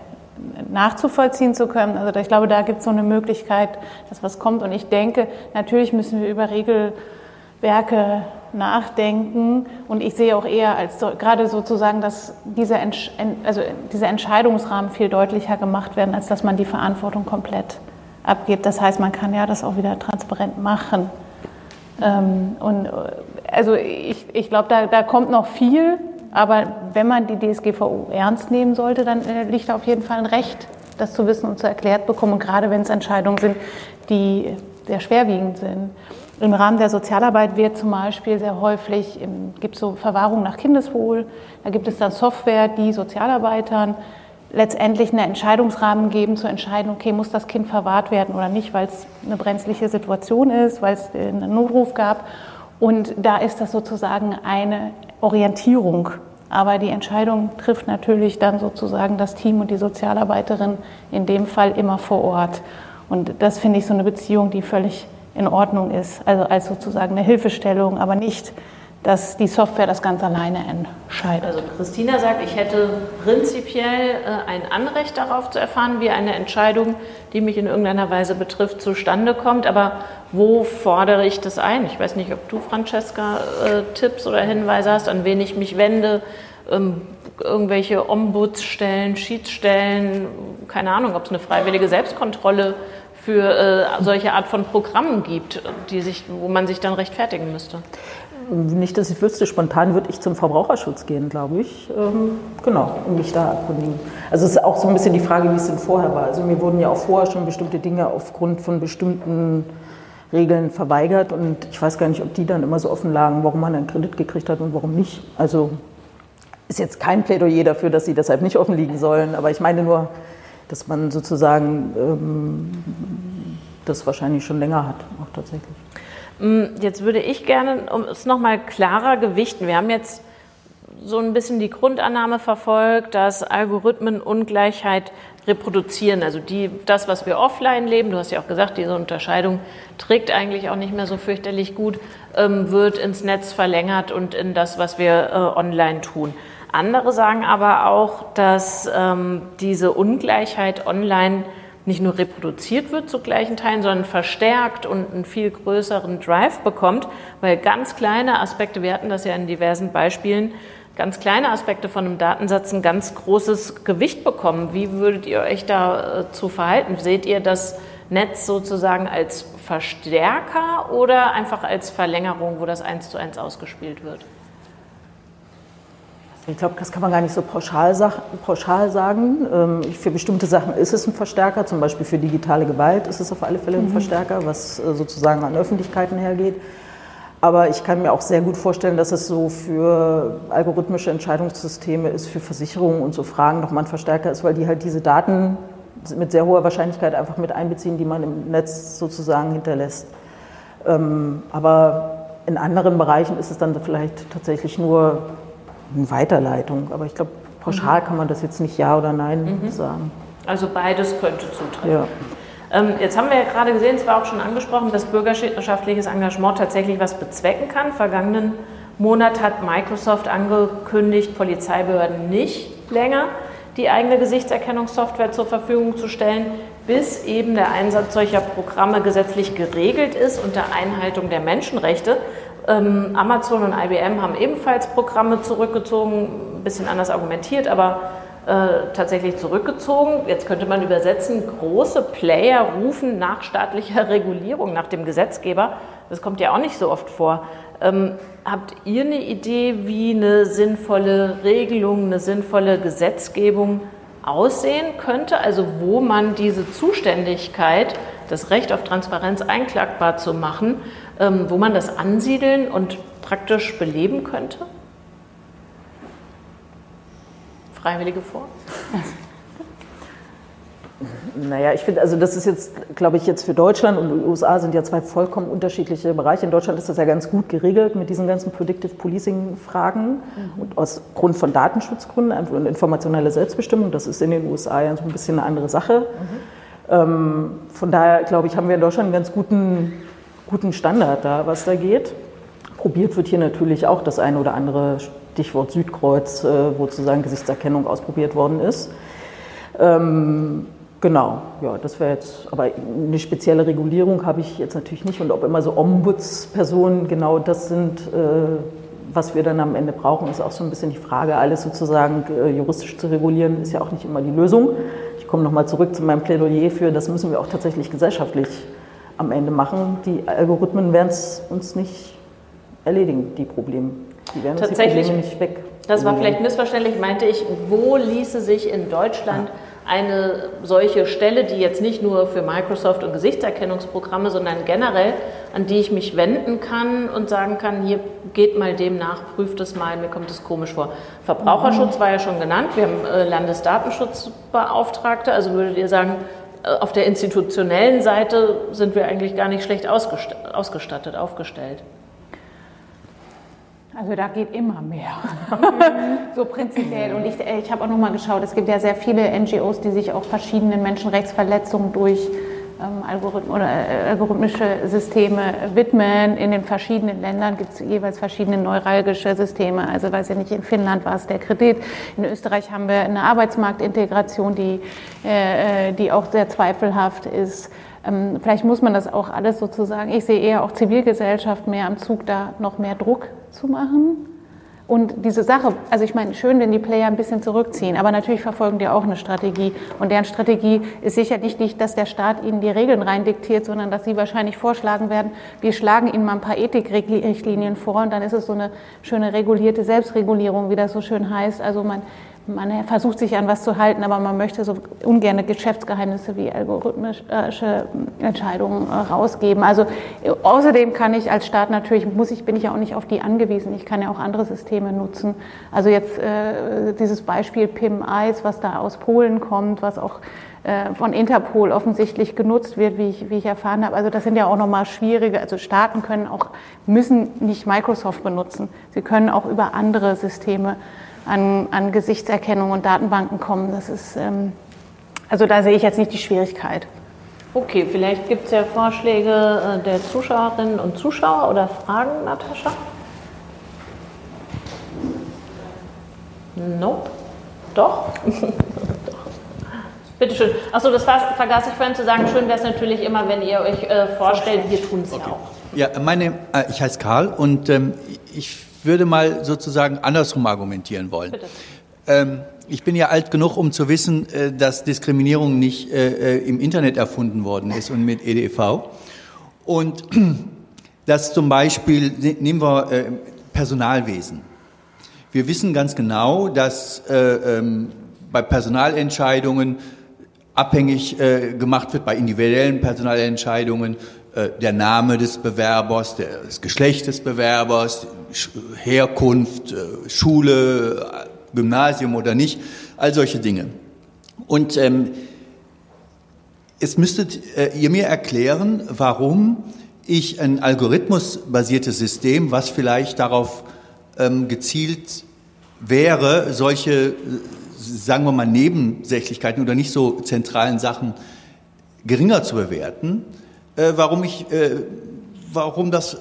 nachzuvollziehen zu können. Also ich glaube, da gibt es so eine Möglichkeit, dass was kommt. Und ich denke, natürlich müssen wir über Regelwerke nachdenken. Und ich sehe auch eher als gerade sozusagen, dass diese, also diese Entscheidungsrahmen viel deutlicher gemacht werden, als dass man die Verantwortung komplett abgibt. Das heißt, man kann ja das auch wieder transparent machen. Ähm, und also ich, ich glaube, da, da kommt noch viel Aber wenn man die DSGVO ernst nehmen sollte, dann äh, liegt da auf jeden Fall ein Recht, das zu wissen und zu erklärt bekommen. Gerade wenn es Entscheidungen sind, die sehr schwerwiegend sind. Im Rahmen der Sozialarbeit wird zum Beispiel sehr häufig, gibt es so Verwahrung nach Kindeswohl, da gibt es dann Software, die Sozialarbeitern letztendlich einen Entscheidungsrahmen geben, zu entscheiden, okay, muss das Kind verwahrt werden oder nicht, weil es eine brenzliche Situation ist, weil es einen Notruf gab. Und da ist das sozusagen eine Orientierung. Aber die Entscheidung trifft natürlich dann sozusagen das Team und die Sozialarbeiterin in dem Fall immer vor Ort. Und das finde ich so eine Beziehung, die völlig in Ordnung ist. Also als sozusagen eine Hilfestellung, aber nicht dass die Software das ganz alleine entscheidet. Also Christina sagt, ich hätte prinzipiell äh, ein Anrecht darauf zu erfahren, wie eine Entscheidung, die mich in irgendeiner Weise betrifft, zustande kommt. Aber wo fordere ich das ein? Ich weiß nicht, ob du, Francesca, äh, Tipps oder Hinweise hast, an wen ich mich wende. Ähm, irgendwelche Ombudsstellen, Schiedsstellen, keine Ahnung, ob es eine freiwillige Selbstkontrolle für äh, solche Art von Programmen gibt, die sich, wo man sich dann rechtfertigen müsste. Nicht, dass ich wüsste, spontan würde ich zum Verbraucherschutz gehen, glaube ich. Ähm, genau, und mich da erkundigen. Also es ist auch so ein bisschen die Frage, wie es denn vorher war. Also mir wurden ja auch vorher schon bestimmte Dinge aufgrund von bestimmten Regeln verweigert und ich weiß gar nicht, ob die dann immer so offen lagen, warum man einen Kredit gekriegt hat und warum nicht. Also ist jetzt kein Plädoyer dafür, dass sie deshalb nicht offen liegen sollen, aber ich meine nur, dass man sozusagen ähm, das wahrscheinlich schon länger hat, auch tatsächlich. Mm, jetzt würde ich gerne, um es nochmal klarer gewichten, wir haben jetzt so ein bisschen die Grundannahme verfolgt, dass Algorithmen Ungleichheit reproduzieren. Also die, das, was wir offline leben, du hast ja auch gesagt, diese Unterscheidung trägt eigentlich auch nicht mehr so fürchterlich gut, ähm, wird ins Netz verlängert und in das, was wir äh, online tun. Andere sagen aber auch, dass ähm, diese Ungleichheit online nicht nur reproduziert wird zu gleichen Teilen, sondern verstärkt und einen viel größeren Drive bekommt, weil ganz kleine Aspekte, wir hatten das ja in diversen Beispielen, ganz kleine Aspekte von einem Datensatz ein ganz großes Gewicht bekommen. Wie würdet ihr euch dazu äh, verhalten? Seht ihr das Netz sozusagen als Verstärker oder einfach als Verlängerung, wo das eins zu eins ausgespielt wird? Ich glaube, das kann man gar nicht so pauschal, pauschal sagen. Ähm, für bestimmte Sachen ist es ein Verstärker, zum Beispiel für digitale Gewalt ist es auf alle Fälle ein mhm. Verstärker, was äh, sozusagen an Öffentlichkeiten hergeht. Aber ich kann mir auch sehr gut vorstellen, dass es so für algorithmische Entscheidungssysteme ist, für Versicherungen und so Fragen nochmal ein Verstärker ist, weil die halt diese Daten mit sehr hoher Wahrscheinlichkeit einfach mit einbeziehen, die man im Netz sozusagen hinterlässt. Ähm, aber in anderen Bereichen ist es dann vielleicht tatsächlich nur Weiterleitung. Aber ich glaube, pauschal mhm. kann man das jetzt nicht Ja oder Nein mhm. sagen. Also beides könnte zutreffen. Ja. Ähm, jetzt haben wir ja gerade gesehen, es war auch schon angesprochen, dass bürgerschaftliches Engagement tatsächlich was bezwecken kann. Vergangenen Monat hat Microsoft angekündigt, Polizeibehörden nicht länger die eigene Gesichtserkennungssoftware zur Verfügung zu stellen, bis eben der Einsatz solcher Programme gesetzlich geregelt ist unter Einhaltung der Menschenrechte. Ähm, Amazon und IBM haben ebenfalls Programme zurückgezogen, ein bisschen anders argumentiert, aber äh, tatsächlich zurückgezogen. Jetzt könnte man übersetzen, große Player rufen nach staatlicher Regulierung, nach dem Gesetzgeber. Das kommt ja auch nicht so oft vor. Ähm, habt ihr eine Idee, wie eine sinnvolle Regelung, eine sinnvolle Gesetzgebung aussehen könnte? Also wo man diese Zuständigkeit, das Recht auf Transparenz einklagbar zu machen, wo man das ansiedeln und praktisch beleben könnte? Freiwillige vor? Naja, ich finde, also das ist jetzt, glaube ich, jetzt für Deutschland und die USA sind ja zwei vollkommen unterschiedliche Bereiche. In Deutschland ist das ja ganz gut geregelt mit diesen ganzen Predictive Policing-Fragen mhm. und aus Grund von Datenschutzgründen und informationelle Selbstbestimmung. Das ist in den USA ja so ein bisschen eine andere Sache. Mhm. Ähm, von daher, glaube ich, haben wir in Deutschland einen ganz guten, guten Standard da, was da geht. Probiert wird hier natürlich auch das eine oder andere Stichwort Südkreuz, äh, wo sozusagen Gesichtserkennung ausprobiert worden ist. Ähm, Genau, ja, das wäre jetzt, aber eine spezielle Regulierung habe ich jetzt natürlich nicht. Und ob immer so Ombudspersonen genau das sind, äh, was wir dann am Ende brauchen, ist auch so ein bisschen die Frage. Alles sozusagen äh, juristisch zu regulieren, ist ja auch nicht immer die Lösung. Ich komme nochmal zurück zu meinem Plädoyer für, das müssen wir auch tatsächlich gesellschaftlich am Ende machen. Die Algorithmen werden es uns nicht erledigen, die Probleme. Die werden uns die Probleme nicht weg Das war vielleicht missverständlich, meinte ich, wo ließe sich in Deutschland eine solche Stelle, die jetzt nicht nur für Microsoft und Gesichtserkennungsprogramme, sondern generell, an die ich mich wenden kann und sagen kann, hier geht mal dem nach, prüft es mal, mir kommt es komisch vor. Verbraucherschutz war ja schon genannt, wir haben äh, Landesdatenschutzbeauftragte, also würdet ihr sagen, auf der institutionellen Seite sind wir eigentlich gar nicht schlecht ausgestattet, aufgestellt. Also da geht immer mehr, so prinzipiell. Und ich, äh, ich habe auch noch mal geschaut, es gibt ja sehr viele NGOs, die sich auch verschiedenen Menschenrechtsverletzungen durch ähm, Algorith oder, äh, algorithmische Systeme widmen. In den verschiedenen Ländern gibt es jeweils verschiedene neuralgische Systeme. Also weiß ja nicht, in Finnland war es der Kredit, in Österreich haben wir eine Arbeitsmarktintegration, die, äh, äh die auch sehr zweifelhaft ist. Ähm, vielleicht muss man das auch alles sozusagen, ich sehe eher auch Zivilgesellschaft mehr am Zug, da noch mehr Druck zu machen. Und diese Sache, also ich meine, schön, wenn die Player ein bisschen zurückziehen, aber natürlich verfolgen die auch eine Strategie. Und deren Strategie ist sicherlich nicht, dass der Staat ihnen die Regeln rein diktiert, sondern dass sie wahrscheinlich vorschlagen werden, wir schlagen ihnen mal ein paar Ethikrichtlinien vor und dann ist es so eine schöne regulierte Selbstregulierung, wie das so schön heißt. Also man man versucht sich an was zu halten, aber man möchte so ungerne Geschäftsgeheimnisse wie algorithmische Entscheidungen äh, rausgeben. Also äh, außerdem kann ich als Staat natürlich, muss ich, bin ich ja auch nicht auf die angewiesen. Ich kann ja auch andere Systeme nutzen. Also jetzt äh, dieses Beispiel PIM-Eis, was da aus Polen kommt, was auch äh, von Interpol offensichtlich genutzt wird, wie ich, wie ich erfahren habe. Also das sind ja auch nochmal schwierige, also Staaten können auch, müssen nicht Microsoft benutzen. Sie können auch über andere Systeme an, an Gesichtserkennung und Datenbanken kommen. Das ist, ähm, also da sehe ich jetzt nicht die Schwierigkeit. Okay, vielleicht gibt es ja Vorschläge äh, der Zuschauerinnen und Zuschauer oder Fragen, Natascha? Nope. Doch? Bitte schön. Achso, das vergaß ich vorhin zu sagen. Schön wäre es natürlich immer, wenn ihr euch äh, vorstellt, wir tun es okay. ja auch. Ja, meine, äh, ich heiße Karl und ähm, ich würde mal sozusagen andersrum argumentieren wollen. Ähm, ich bin ja alt genug, um zu wissen, äh, dass Diskriminierung nicht äh, äh im Internet erfunden worden ist und mit EDV. Und dass zum Beispiel, ne, nehmen wir äh, Personalwesen. Wir wissen ganz genau, dass äh, ähm, bei Personalentscheidungen abhängig äh, gemacht wird, bei individuellen Personalentscheidungen, äh, der Name des Bewerbers, das Geschlecht des Bewerbers, Herkunft, äh, Schule, Gymnasium oder nicht, all solche Dinge. Und ähm, es müsstet äh, ihr mir erklären, warum ich ein algorithmusbasiertes System, was vielleicht darauf ähm, gezielt wäre, solche, sagen wir mal, Nebensächlichkeiten oder nicht so zentralen Sachen geringer zu bewerten, äh, warum, ich, äh, warum das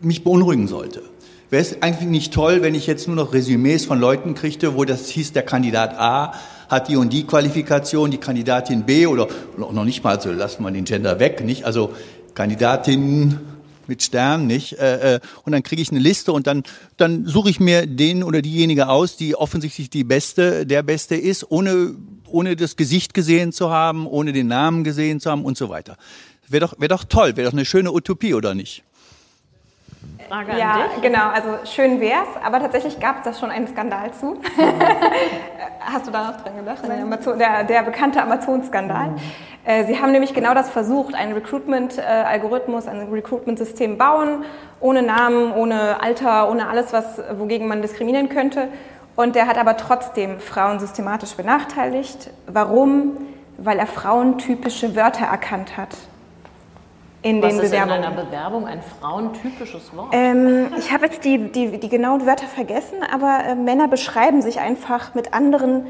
mich beunruhigen sollte. Wäre es eigentlich nicht toll, wenn ich jetzt nur noch Resümees von Leuten kriegte, wo das hieß, der Kandidat A hat die und die Qualifikation, die Kandidatin B oder noch nicht mal, so lassen wir den Gender weg, nicht? Also Kandidatin mit Stern, nicht? Äh, äh, und dann kriege ich eine Liste und dann, dann suche ich mir den oder diejenige aus, die offensichtlich die Beste, der Beste ist, ohne, ohne das Gesicht gesehen zu haben, ohne den Namen gesehen zu haben und so weiter. Wäre doch, wär doch toll, wäre doch eine schöne Utopie, oder nicht? Frage an ja, dich. genau. Also schön wär's, aber tatsächlich gab es da schon einen Skandal zu. Hast du da noch dran gedacht? Amazon, der, der, bekannte Amazon-Skandal. Mhm. Äh, sie haben nämlich genau das versucht, einen Recruitment-Algorithmus, ein Recruitment-System bauen, ohne Namen, ohne Alter, ohne alles, was, wogegen man diskriminieren könnte. Und der hat aber trotzdem Frauen systematisch benachteiligt. Warum? Weil er frauentypische Wörter erkannt hat in Was den ist Bewerbungen. in einer Bewerbung ein frauentypisches Wort? Ähm, ich habe jetzt die, die, die, genauen Wörter vergessen, aber äh, Männer beschreiben sich einfach mit anderen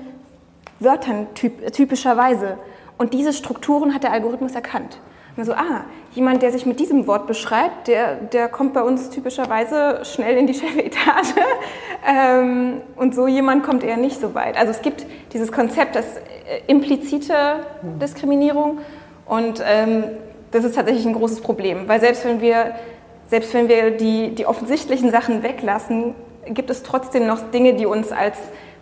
Wörtern typ, typischerweise. Und diese Strukturen hat der Algorithmus erkannt. so, ah, jemand, der sich mit diesem Wort beschreibt, der, der kommt bei uns typischerweise schnell in die Chefetage. ähm, und so jemand kommt eher nicht so weit. Also es gibt dieses Konzept, das äh, implizite Diskriminierung. Und ähm, das ist tatsächlich ein großes Problem, weil selbst wenn wir, selbst wenn wir die, die offensichtlichen Sachen weglassen, gibt es trotzdem noch Dinge, die uns als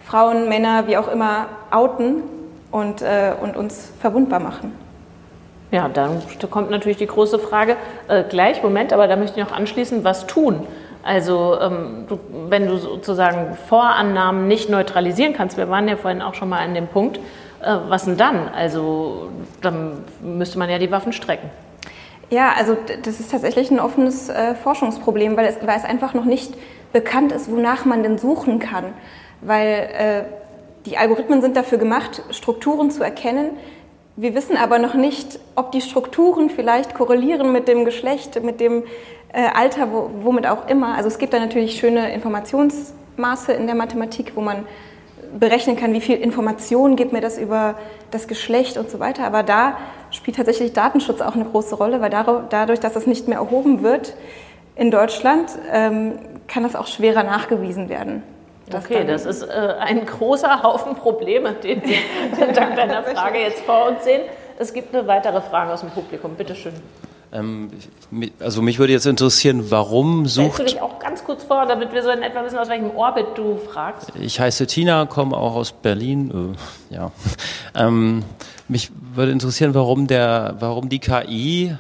Frauen, Männer, wie auch immer outen und, äh, und uns verwundbar machen. Ja, dann kommt natürlich die große Frage, äh, gleich, Moment, aber da möchte ich noch anschließen, was tun? Also ähm, du, wenn du sozusagen Vorannahmen nicht neutralisieren kannst, wir waren ja vorhin auch schon mal an dem Punkt, äh, was denn dann? Also dann müsste man ja die Waffen strecken. Ja, also das ist tatsächlich ein offenes äh, Forschungsproblem, weil es, weil es einfach noch nicht bekannt ist, wonach man denn suchen kann. Weil äh, die Algorithmen sind dafür gemacht, Strukturen zu erkennen. Wir wissen aber noch nicht, ob die Strukturen vielleicht korrelieren mit dem Geschlecht, mit dem äh, Alter, wo, womit auch immer. Also es gibt da natürlich schöne Informationsmaße in der Mathematik, wo man berechnen kann, wie viel Information gibt mir das über das Geschlecht und so weiter. Aber da spielt tatsächlich Datenschutz auch eine große Rolle, weil dadurch, dass das nicht mehr erhoben wird in Deutschland, ähm, kann das auch schwerer nachgewiesen werden. Okay, das ist äh, ein großer Haufen Probleme, den wir dank deiner Frage jetzt vor uns sehen. Es gibt eine weitere Frage aus dem Publikum. Bitte schön. Ähm, also mich würde jetzt interessieren, warum sucht... Stellst du dich auch ganz kurz vor, damit wir so in etwa wissen, aus welchem Orbit du fragst? Ich heiße Tina, komme auch aus Berlin. Äh, ja. Ähm, mich würde interessieren, warum, der, warum die KI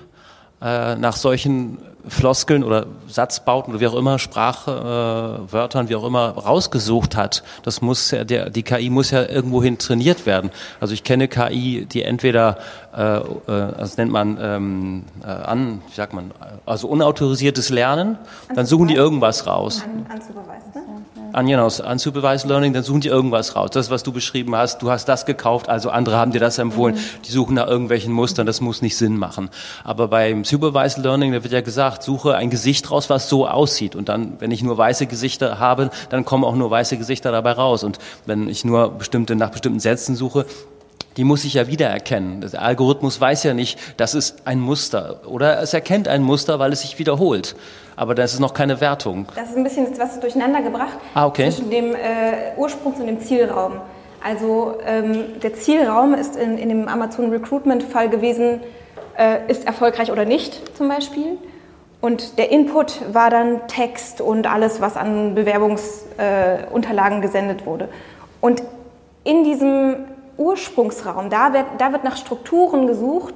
äh, nach solchen Floskeln oder Satzbauten oder wie auch immer, Sprachwörtern, äh, wie auch immer, rausgesucht hat. Das muss ja, der, die KI muss ja irgendwohin trainiert werden. Also ich kenne KI, die entweder, äh, äh, das nennt man ähm, äh, an, wie sagt man, also unautorisiertes Lernen, dann suchen die irgendwas raus. An, unsupervised, ne? An, genau, unsupervised Learning, dann suchen die irgendwas raus. Das, was du beschrieben hast, du hast das gekauft, also andere haben dir das empfohlen. Mhm. Die suchen nach irgendwelchen Mustern, das muss nicht Sinn machen. Aber beim Supervised Learning, da wird ja gesagt, gesagt, suche ein Gesicht raus, was so aussieht. Und dann, wenn ich nur weiße Gesichter habe, dann kommen auch nur weiße Gesichter dabei raus. Und wenn ich nur bestimmte, nach bestimmten Sätzen suche, die muss ich ja wiedererkennen. Der Algorithmus weiß ja nicht, das ist ein Muster. Oder es erkennt ein Muster, weil es sich wiederholt. Aber das ist noch keine Wertung. Das ist ein bisschen was durcheinander gebracht ah, okay. zwischen dem äh, Ursprungs- und dem Zielraum. Also ähm, der Zielraum ist in, in dem Amazon Recruitment-Fall gewesen, äh, ist erfolgreich oder nicht zum Beispiel. Und der Input war dann Text und alles, was an Bewerbungsunterlagen äh, gesendet wurde. Und in diesem Ursprungsraum, da wird, da wird nach Strukturen gesucht,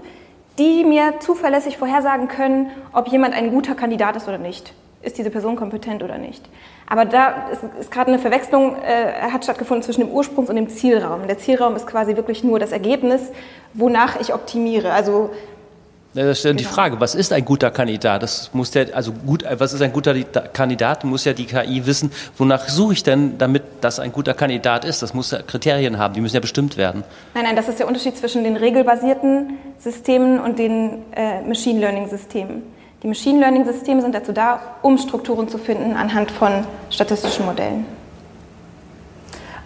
die mir zuverlässig vorhersagen können, ob jemand ein guter Kandidat ist oder nicht. Ist diese Person kompetent oder nicht? Aber da ist, ist gerade eine Verwechslung, äh, hat stattgefunden zwischen dem Ursprungs- und dem Zielraum. Der Zielraum ist quasi wirklich nur das Ergebnis, wonach ich optimiere. Also das ist dann genau. die Frage, was ist ein guter Kandidat? Das muss der, also gut, was ist ein guter Kandidat? Muss ja die KI wissen, wonach suche ich denn, damit das ein guter Kandidat ist? Das muss ja Kriterien haben, die müssen ja bestimmt werden. Nein, nein, das ist der Unterschied zwischen den regelbasierten Systemen und den äh, Machine Learning Systemen. Die Machine Learning Systeme sind dazu da, um Strukturen zu finden anhand von statistischen Modellen.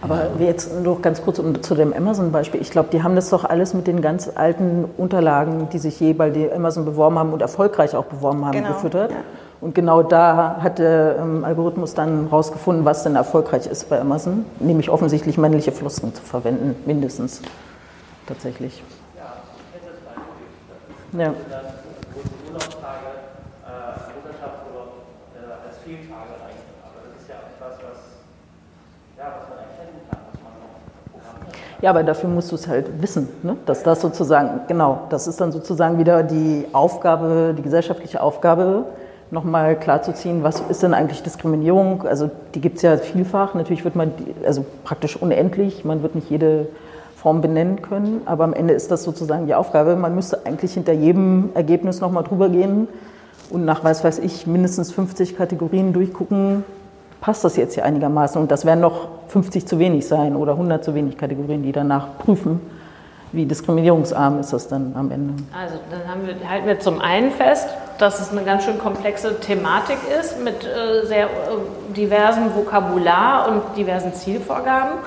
Aber jetzt noch ganz kurz um, zu dem Amazon-Beispiel. Ich glaube, die haben das doch alles mit den ganz alten Unterlagen, die sich je bei Amazon beworben haben und erfolgreich auch beworben haben, genau. gefüttert. Ja. Und genau da hat der ähm, Algorithmus dann rausgefunden, was denn erfolgreich ist bei Amazon, nämlich offensichtlich männliche Floskeln zu verwenden, mindestens tatsächlich. Ja. Ja, aber dafür musst du es halt wissen, ne? dass das sozusagen, genau, das ist dann sozusagen wieder die Aufgabe, die gesellschaftliche Aufgabe, nochmal klarzuziehen, was ist denn eigentlich Diskriminierung? Also die gibt es ja vielfach, natürlich wird man, also praktisch unendlich, man wird nicht jede Form benennen können, aber am Ende ist das sozusagen die Aufgabe. Man müsste eigentlich hinter jedem Ergebnis nochmal drüber gehen und nach, was weiß ich, mindestens 50 Kategorien durchgucken, passt das jetzt hier einigermaßen? Und das werden noch 50 zu wenig sein oder 100 zu wenig Kategorien, die danach prüfen. Wie diskriminierungsarm ist das dann am Ende? Also dann wir, halten wir zum einen fest, dass es eine ganz schön komplexe Thematik ist mit äh, sehr äh, diversem Vokabular und diversen Zielvorgaben.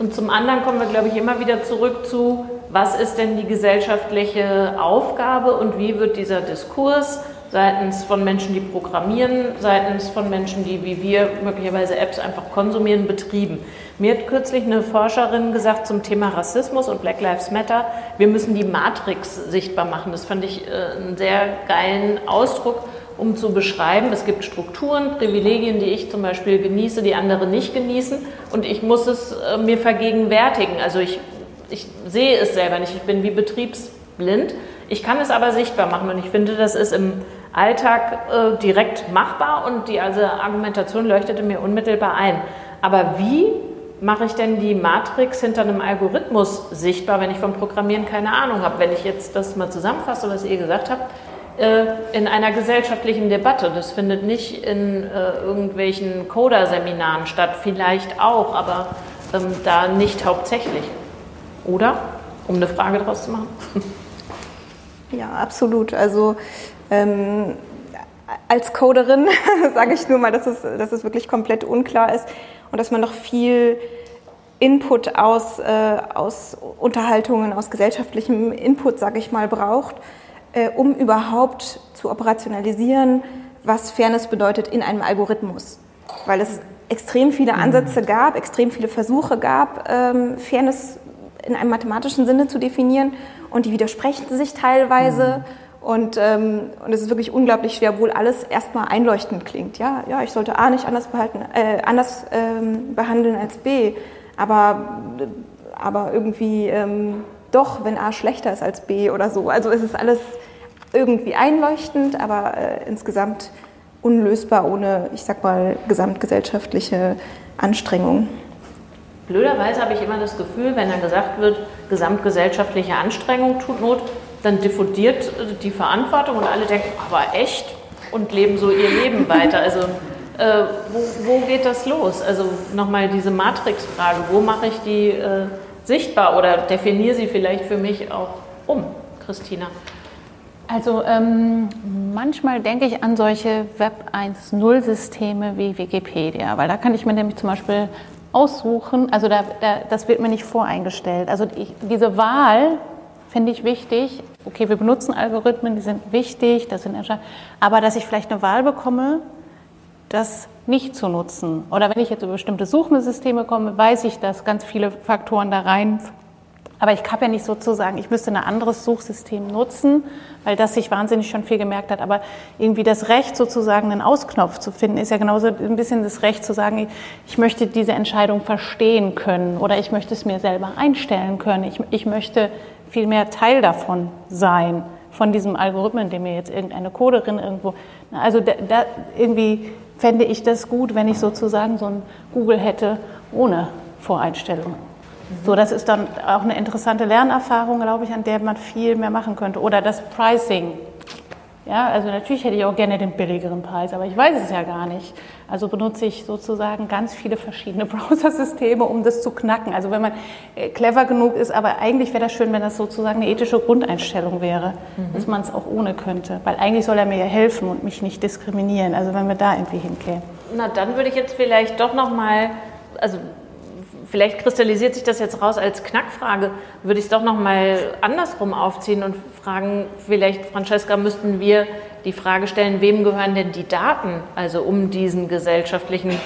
Und zum anderen kommen wir, glaube ich, immer wieder zurück zu, was ist denn die gesellschaftliche Aufgabe und wie wird dieser Diskurs seitens von Menschen, die programmieren, seitens von Menschen, die wie wir möglicherweise Apps einfach konsumieren, betrieben. Mir hat kürzlich eine Forscherin gesagt zum Thema Rassismus und Black Lives Matter, wir müssen die Matrix sichtbar machen. Das fand ich äh, einen sehr geilen Ausdruck, um zu beschreiben, es gibt Strukturen, Privilegien, die ich zum Beispiel genieße, die andere nicht genießen und ich muss es äh, mir vergegenwärtigen. Also ich, ich sehe es selber nicht, ich bin wie betriebsblind. Ich kann es aber sichtbar machen und ich finde, das ist im Alltag äh, direkt machbar und die also Argumentation leuchtete mir unmittelbar ein. Aber wie mache ich denn die Matrix hinter einem Algorithmus sichtbar, wenn ich vom Programmieren keine Ahnung habe? Wenn ich jetzt das mal zusammenfasse, was ihr gesagt habt, äh, in einer gesellschaftlichen Debatte. Das findet nicht in äh, irgendwelchen Coder-Seminaren statt, vielleicht auch, aber ähm, da nicht hauptsächlich. Oder? Um eine Frage daraus zu machen. Ja, absolut. Also ähm, als Coderin sage ich nur mal, dass es, dass es wirklich komplett unklar ist und dass man noch viel Input aus, äh, aus Unterhaltungen, aus gesellschaftlichem Input, sage ich mal, braucht, äh, um überhaupt zu operationalisieren, was Fairness bedeutet in einem Algorithmus. Weil es extrem viele Ansätze gab, extrem viele Versuche gab, ähm, Fairness in einem mathematischen Sinne zu definieren und die widersprechen sich teilweise. Mhm. Und, ähm, und es ist wirklich unglaublich schwer, obwohl alles erstmal einleuchtend klingt. Ja, ja ich sollte A nicht anders, behalten, äh, anders ähm, behandeln als B, aber, aber irgendwie ähm, doch, wenn A schlechter ist als B oder so. Also es ist alles irgendwie einleuchtend, aber äh, insgesamt unlösbar ohne, ich sag mal, gesamtgesellschaftliche Anstrengung. Blöderweise habe ich immer das Gefühl, wenn dann gesagt wird, gesamtgesellschaftliche Anstrengung tut Not, dann diffundiert die Verantwortung und alle denken, aber echt und leben so ihr Leben weiter. Also äh, wo, wo, geht das los? Also nochmal diese Matrix-Frage, wo mache ich die äh, sichtbar oder definiere sie vielleicht für mich auch um, Christina? Also ähm, manchmal denke ich an solche Web 1.0-Systeme wie Wikipedia, weil da kann ich mir nämlich zum Beispiel aussuchen, also da, da, das wird mir nicht voreingestellt. Also ich, diese Wahl finde ich wichtig. Okay, wir benutzen Algorithmen, die sind wichtig, das sind aber dass ich vielleicht eine Wahl bekomme, das nicht zu nutzen. Oder wenn ich jetzt über bestimmte Suchsysteme komme, weiß ich, dass ganz viele Faktoren da rein. Aber ich habe ja nicht sozusagen, ich müsste ein anderes Suchsystem nutzen, weil das sich wahnsinnig schon viel gemerkt hat. Aber irgendwie das Recht, sozusagen einen Ausknopf zu finden, ist ja genauso ein bisschen das Recht zu sagen, ich möchte diese Entscheidung verstehen können oder ich möchte es mir selber einstellen können. Ich, ich möchte vielmehr Teil davon sein, von diesem Algorithmen, den mir jetzt irgendeine Coderin irgendwo. Also da, da irgendwie fände ich das gut, wenn ich sozusagen so ein Google hätte ohne Voreinstellung. So, das ist dann auch eine interessante Lernerfahrung, glaube ich, an der man viel mehr machen könnte. Oder das Pricing. Ja, also natürlich hätte ich auch gerne den billigeren Preis, aber ich weiß es ja gar nicht. Also benutze ich sozusagen ganz viele verschiedene Browser-Systeme, um das zu knacken. Also wenn man äh, clever genug ist, aber eigentlich wäre das schön, wenn das sozusagen eine ethische Grundeinstellung wäre, mhm. dass man es auch ohne könnte. Weil eigentlich soll er mir ja helfen und mich nicht diskriminieren. Also wenn wir da irgendwie hinkämen. Na, dann würde ich jetzt vielleicht doch noch mal, also vielleicht kristallisiert sich das jetzt raus als Knackfrage, würde ich es doch noch mal andersrum aufziehen und fragen, vielleicht, Francesca, müssten wir die Frage stellen, wem gehören denn die Daten, also um diesen gesellschaftlichen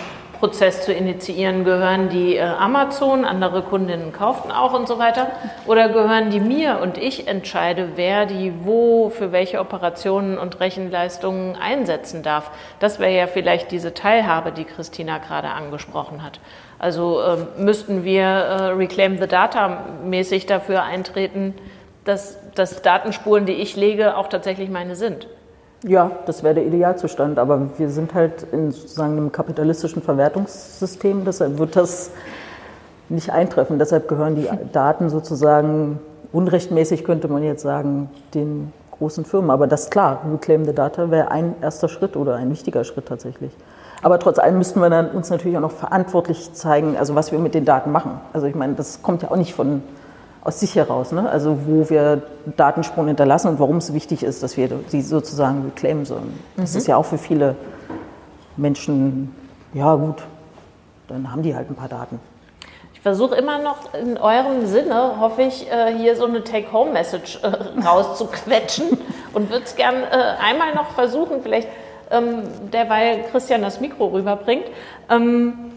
Prozess zu initiieren, gehören die äh, Amazon, andere Kundinnen kauften auch und so weiter, oder gehören die mir und ich entscheide, wer die wo für welche Operationen und Rechenleistungen einsetzen darf. Das wäre ja vielleicht diese Teilhabe, die Christina gerade angesprochen hat. Also äh, müssten wir äh, Reclaim the Data mäßig dafür eintreten, dass, dass Datenspuren, die ich lege, auch tatsächlich meine sind. Ja, das wäre der Idealzustand, aber wir sind halt in sozusagen einem kapitalistischen Verwertungssystem, deshalb wird das nicht eintreffen. Deshalb gehören die Daten sozusagen unrechtmäßig, könnte man jetzt sagen, den großen Firmen. Aber das ist klar, Reclaim the Data wäre ein erster Schritt oder ein wichtiger Schritt tatsächlich. Aber trotz allem müssten wir dann uns natürlich auch noch verantwortlich zeigen, also was wir mit den Daten machen. Also ich meine, das kommt ja auch nicht von aus sich heraus, ne? also wo wir Datenspuren hinterlassen und warum es wichtig ist, dass wir sie sozusagen reclaimen sollen. Das mhm. ist ja auch für viele Menschen, ja gut, dann haben die halt ein paar Daten. Ich versuche immer noch in eurem Sinne, hoffe ich, äh, hier so eine Take-Home-Message äh, rauszuquetschen und würde es gern äh, einmal noch versuchen, vielleicht ähm, derweil Christian das Mikro rüberbringt. Ähm,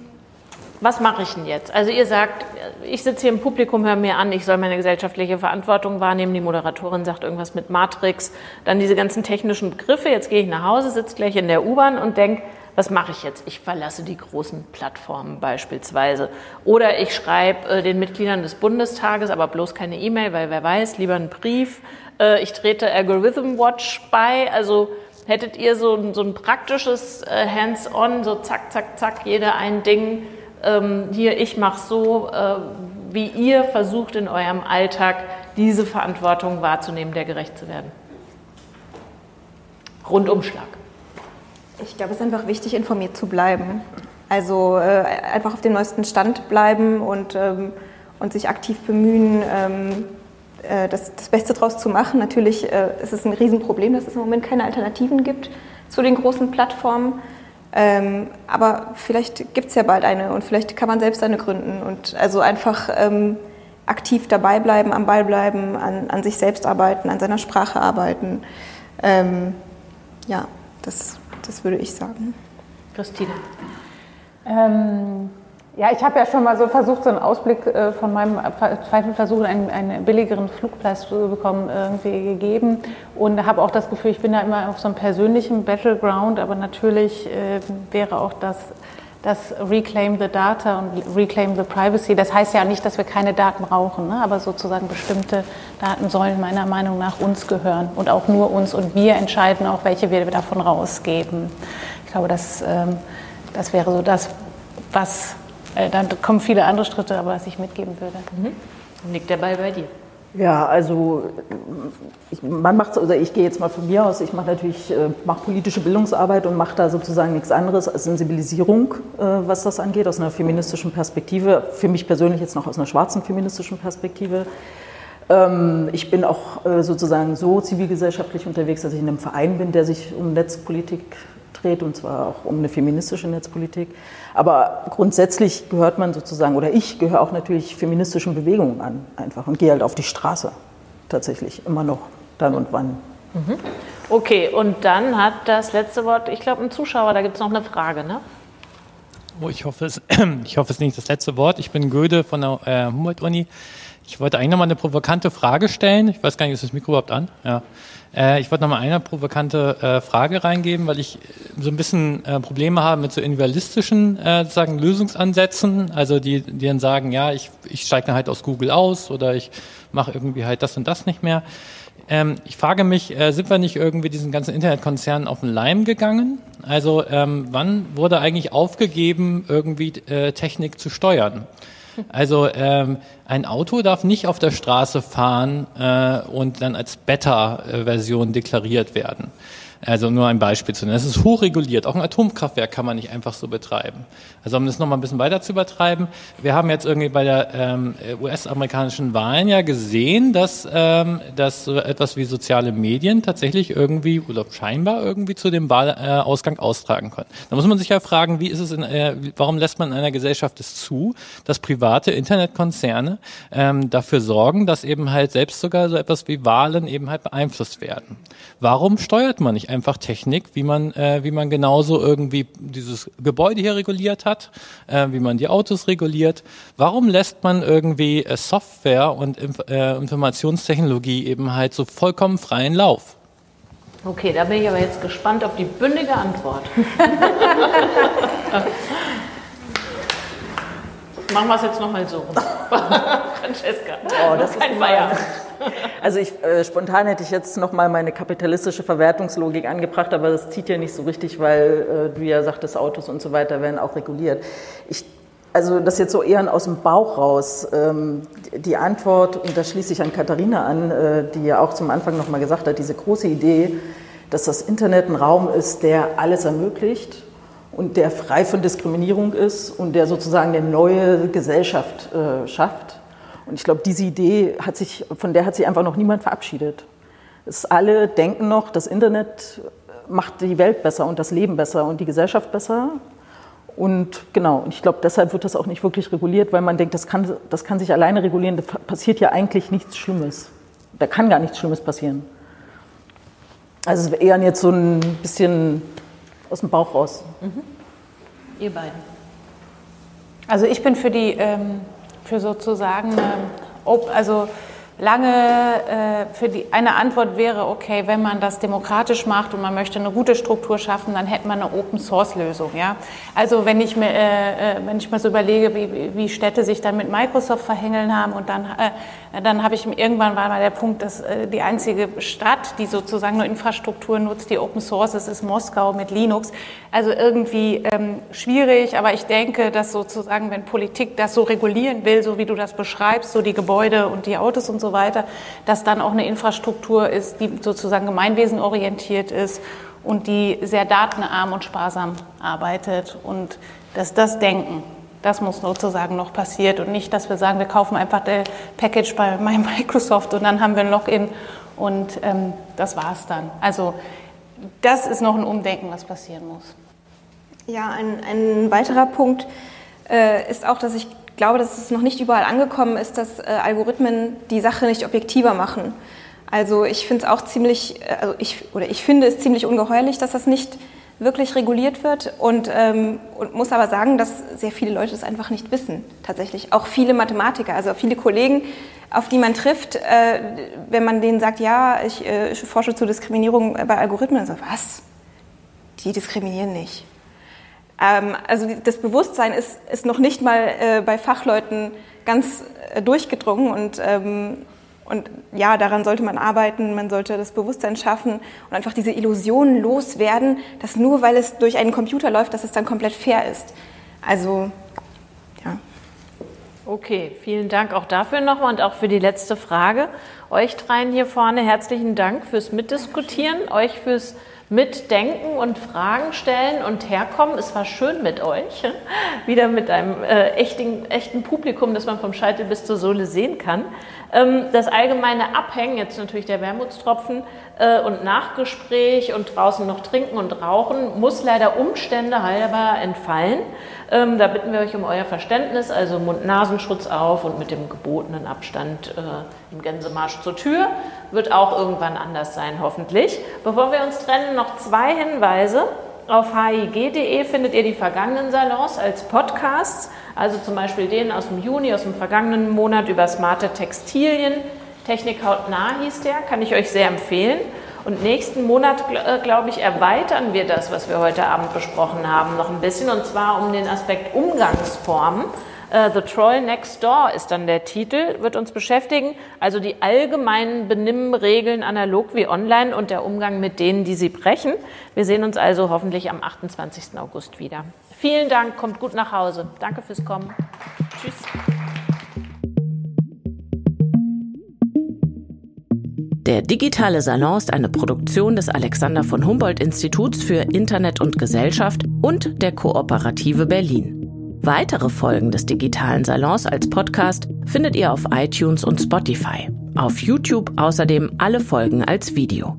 was mache ich denn jetzt? Also ihr sagt, ich sitze hier im Publikum, höre mir an, ich soll meine gesellschaftliche Verantwortung wahrnehmen. Die Moderatorin sagt irgendwas mit Matrix, dann diese ganzen technischen Begriffe. Jetzt gehe ich nach Hause, sitze gleich in der U-Bahn und denke, was mache ich jetzt? Ich verlasse die großen Plattformen beispielsweise. Oder ich schreibe äh, den Mitgliedern des Bundestages, aber bloß keine E-Mail, weil wer weiß, lieber einen Brief. Äh, ich trete Algorithm Watch bei. Also hättet ihr so, so ein praktisches äh, Hands-on, so zack, zack, zack, jeder ein Ding, ähm, hier, ich mache so, äh, wie ihr versucht in eurem Alltag diese Verantwortung wahrzunehmen, der gerecht zu werden? Rundumschlag. Ich glaube, es ist einfach wichtig, informiert zu bleiben. Also äh, einfach auf dem neuesten Stand bleiben und, ähm, und sich aktiv bemühen, ähm, äh, das, das, Beste daraus zu machen. Natürlich äh, ist es ein Riesenproblem, dass es im Moment keine Alternativen gibt zu den großen Plattformen. Ähm, aber vielleicht gibt es ja bald eine und vielleicht kann man selbst eine gründen. Und also einfach ähm, aktiv dabei bleiben, am Ball bleiben, an, an sich selbst arbeiten, an seiner Sprache arbeiten. Ähm, ja, das, das würde ich sagen. Christine. Ja, ich habe ja schon mal so versucht, so einen Ausblick äh, von meinem zweiten Versuch, einen, einen, billigeren Flugpreis zu bekommen, irgendwie gegeben. Und habe auch das Gefühl, ich bin da immer auf so einem persönlichen Battleground, aber natürlich äh, wäre auch das, das Reclaim the Data und Reclaim the Privacy. Das heißt ja nicht, dass wir keine Daten brauchen, ne? aber sozusagen bestimmte Daten sollen meiner Meinung nach uns gehören und auch nur uns. Und wir entscheiden auch, welche wir davon rausgeben. Ich glaube, das, ähm, das wäre so das, was äh, dann kommen viele andere Schritte, aber was ich mitgeben würde. Mhm. Liegt der Ball bei dir? Ja, also ich, man macht, oder ich gehe jetzt mal von mir aus, ich mache natürlich äh, mache politische Bildungsarbeit und mache da sozusagen nichts anderes als Sensibilisierung, äh, was das angeht, aus einer feministischen Perspektive. Für mich persönlich jetzt noch aus einer schwarzen feministischen Perspektive. Ähm, ich bin auch äh, sozusagen so zivilgesellschaftlich unterwegs, dass ich in einem Verein bin, der sich um Netzpolitik dreht, und zwar auch um eine feministische Netzpolitik. Aber grundsätzlich gehört man sozusagen, oder ich gehöre auch natürlich feministischen Bewegungen an, einfach, und gehe halt auf die Straße, tatsächlich, immer noch, dann und wann. Mhm. Okay, und dann hat das letzte Wort, ich glaube, ein Zuschauer, da gibt es noch eine Frage, ne? Oh, ich hoffe, es, ich hoffe, es ist nicht das letzte Wort. Ich bin Göde von der äh, Humboldt-Uni. Ich wollte eigentlich nochmal eine provokante Frage stellen. Ich weiß gar nicht, ist das Mikro überhaupt an? Ja. Äh, ich wollte nochmal eine provokante äh, Frage reingeben, weil ich so ein bisschen äh, Probleme habe mit so individualistischen äh, sagen Lösungsansätzen. Also die, die dann sagen, ja, ich, ich steige halt aus Google aus oder ich mache irgendwie halt das und das nicht mehr. Ähm, ich frage mich, äh, sind wir nicht irgendwie diesen ganzen Internetkonzernen auf den Leim gegangen? Also ähm, wann wurde eigentlich aufgegeben, irgendwie äh, Technik zu steuern? Also ähm, ein Auto darf nicht auf der Straße fahren äh, und dann als Beta-Version deklariert werden. Also nur ein Beispiel zu nennen. Es ist hochreguliert. Auch ein Atomkraftwerk kann man nicht einfach so betreiben. Also um das nochmal ein bisschen weiter zu übertreiben, wir haben jetzt irgendwie bei der ähm, US-amerikanischen Wahlen ja gesehen, dass, ähm, dass so etwas wie soziale Medien tatsächlich irgendwie oder scheinbar irgendwie zu dem Wahlausgang austragen können. Da muss man sich ja fragen, wie ist es in, äh, warum lässt man in einer Gesellschaft es zu, dass private Internetkonzerne ähm, dafür sorgen, dass eben halt selbst sogar so etwas wie Wahlen eben halt beeinflusst werden? Warum steuert man nicht einfach Technik, wie man, äh, wie man genauso irgendwie dieses Gebäude hier reguliert hat, äh, wie man die Autos reguliert? Warum lässt man irgendwie äh, Software und Inf äh, Informationstechnologie eben halt so vollkommen freien Lauf? Okay, da bin ich aber jetzt gespannt auf die bündige Antwort. Machen wir es jetzt nochmal so. Francesca, oh, das ist kein Feierabend. Also ich, äh, spontan hätte ich jetzt nochmal meine kapitalistische Verwertungslogik angebracht, aber das zieht ja nicht so richtig, weil äh, du ja sagtest, Autos und so weiter werden auch reguliert. Ich, also das jetzt so eher aus dem Bauch raus. Ähm, die Antwort, und da schließe ich an Katharina an, äh, die ja auch zum Anfang nochmal gesagt hat, diese große Idee, dass das Internet ein Raum ist, der alles ermöglicht und der frei von Diskriminierung ist und der sozusagen eine neue Gesellschaft äh, schafft. Und ich glaube, diese Idee hat sich, von der hat sich einfach noch niemand verabschiedet. Es alle denken noch, das Internet macht die Welt besser und das Leben besser und die Gesellschaft besser. Und genau, ich glaube, deshalb wird das auch nicht wirklich reguliert, weil man denkt, das kann, das kann sich alleine regulieren. Da passiert ja eigentlich nichts Schlimmes. Da kann gar nichts Schlimmes passieren. Also es eher jetzt so ein bisschen aus dem Bauch raus. Mhm. Ihr beiden. Also ich bin für die ähm, für sozusagen, ähm, also lange äh, für die eine Antwort wäre, okay, wenn man das demokratisch macht und man möchte eine gute Struktur schaffen, dann hätte man eine Open Source Lösung. Ja? Also wenn ich mir, äh, äh wenn ich mir so überlege, wie, wie Städte sich dann mit Microsoft verhängeln haben und dann, äh, dann habe ich irgendwann war mal der Punkt, dass äh, die einzige Stadt, die sozusagen nur Infrastruktur nutzt, die Open Source ist, ist Moskau mit Linux. Also irgendwie ähm, schwierig, aber ich denke, dass sozusagen, wenn Politik das so regulieren will, so wie du das beschreibst, so die Gebäude und die Autos und so weiter, dass dann auch eine Infrastruktur ist, die sozusagen gemeinwesenorientiert ist und die sehr datenarm und sparsam arbeitet und dass das Denken das muss sozusagen noch passiert und nicht, dass wir sagen, wir kaufen einfach der Package bei Microsoft und dann haben wir ein Login und ähm, das war's dann. Also das ist noch ein Umdenken, was passieren muss. Ja, ein, ein weiterer Punkt äh, ist auch, dass ich glaube, dass es noch nicht überall angekommen ist, dass äh, Algorithmen die Sache nicht objektiver machen. Also ich finde es auch ziemlich, äh, also ich, oder ich finde es ziemlich ungeheuerlich, dass das nicht wirklich reguliert wird und, ähm, und muss aber sagen, dass sehr viele Leute das einfach nicht wissen, tatsächlich. Auch viele Mathematiker, also viele Kollegen, auf die man trifft, äh, wenn man denen sagt, ja, ich, äh, ich forsche zur Diskriminierung bei Algorithmen, also was? Die diskriminieren nicht. Ähm, also das Bewusstsein ist, ist noch nicht mal äh, bei Fachleuten ganz äh, durchgedrungen und ähm, und ja, daran sollte man arbeiten, man sollte das Bewusstsein schaffen und einfach diese Illusionen loswerden, dass nur weil es durch einen Computer läuft, dass es dann komplett fair ist. Also, ja. Okay, vielen Dank auch dafür nochmal und auch für die letzte Frage. Euch dreien hier vorne herzlichen Dank fürs Mitdiskutieren, euch fürs Mitdenken und Fragen stellen und herkommen. Es war schön mit euch, wieder mit einem äh, echten, echten Publikum, das man vom Scheitel bis zur Sohle sehen kann. Ähm, das allgemeine Abhängen, jetzt natürlich der Wermutstropfen äh, und Nachgespräch und draußen noch trinken und rauchen, muss leider Umstände halber entfallen. Ähm, da bitten wir euch um euer Verständnis, also Mund-Nasenschutz auf und mit dem gebotenen Abstand äh, im Gänsemarsch zur Tür. Wird auch irgendwann anders sein, hoffentlich. Bevor wir uns trennen, noch zwei Hinweise. Auf hig.de findet ihr die vergangenen Salons als Podcasts, also zum Beispiel den aus dem Juni, aus dem vergangenen Monat über smarte Textilien. Technik hautnah hieß der, kann ich euch sehr empfehlen. Und nächsten Monat, äh, glaube ich, erweitern wir das, was wir heute Abend besprochen haben, noch ein bisschen, und zwar um den Aspekt Umgangsformen. Uh, The Troll Next Door ist dann der Titel, wird uns beschäftigen. Also die allgemeinen Benimmregeln analog wie online und der Umgang mit denen, die sie brechen. Wir sehen uns also hoffentlich am 28. August wieder. Vielen Dank, kommt gut nach Hause. Danke fürs Kommen. Tschüss. Der digitale Salon ist eine Produktion des Alexander von Humboldt Instituts für Internet und Gesellschaft und der Kooperative Berlin. Weitere Folgen des digitalen Salons als Podcast findet ihr auf iTunes und Spotify. Auf YouTube außerdem alle Folgen als Video.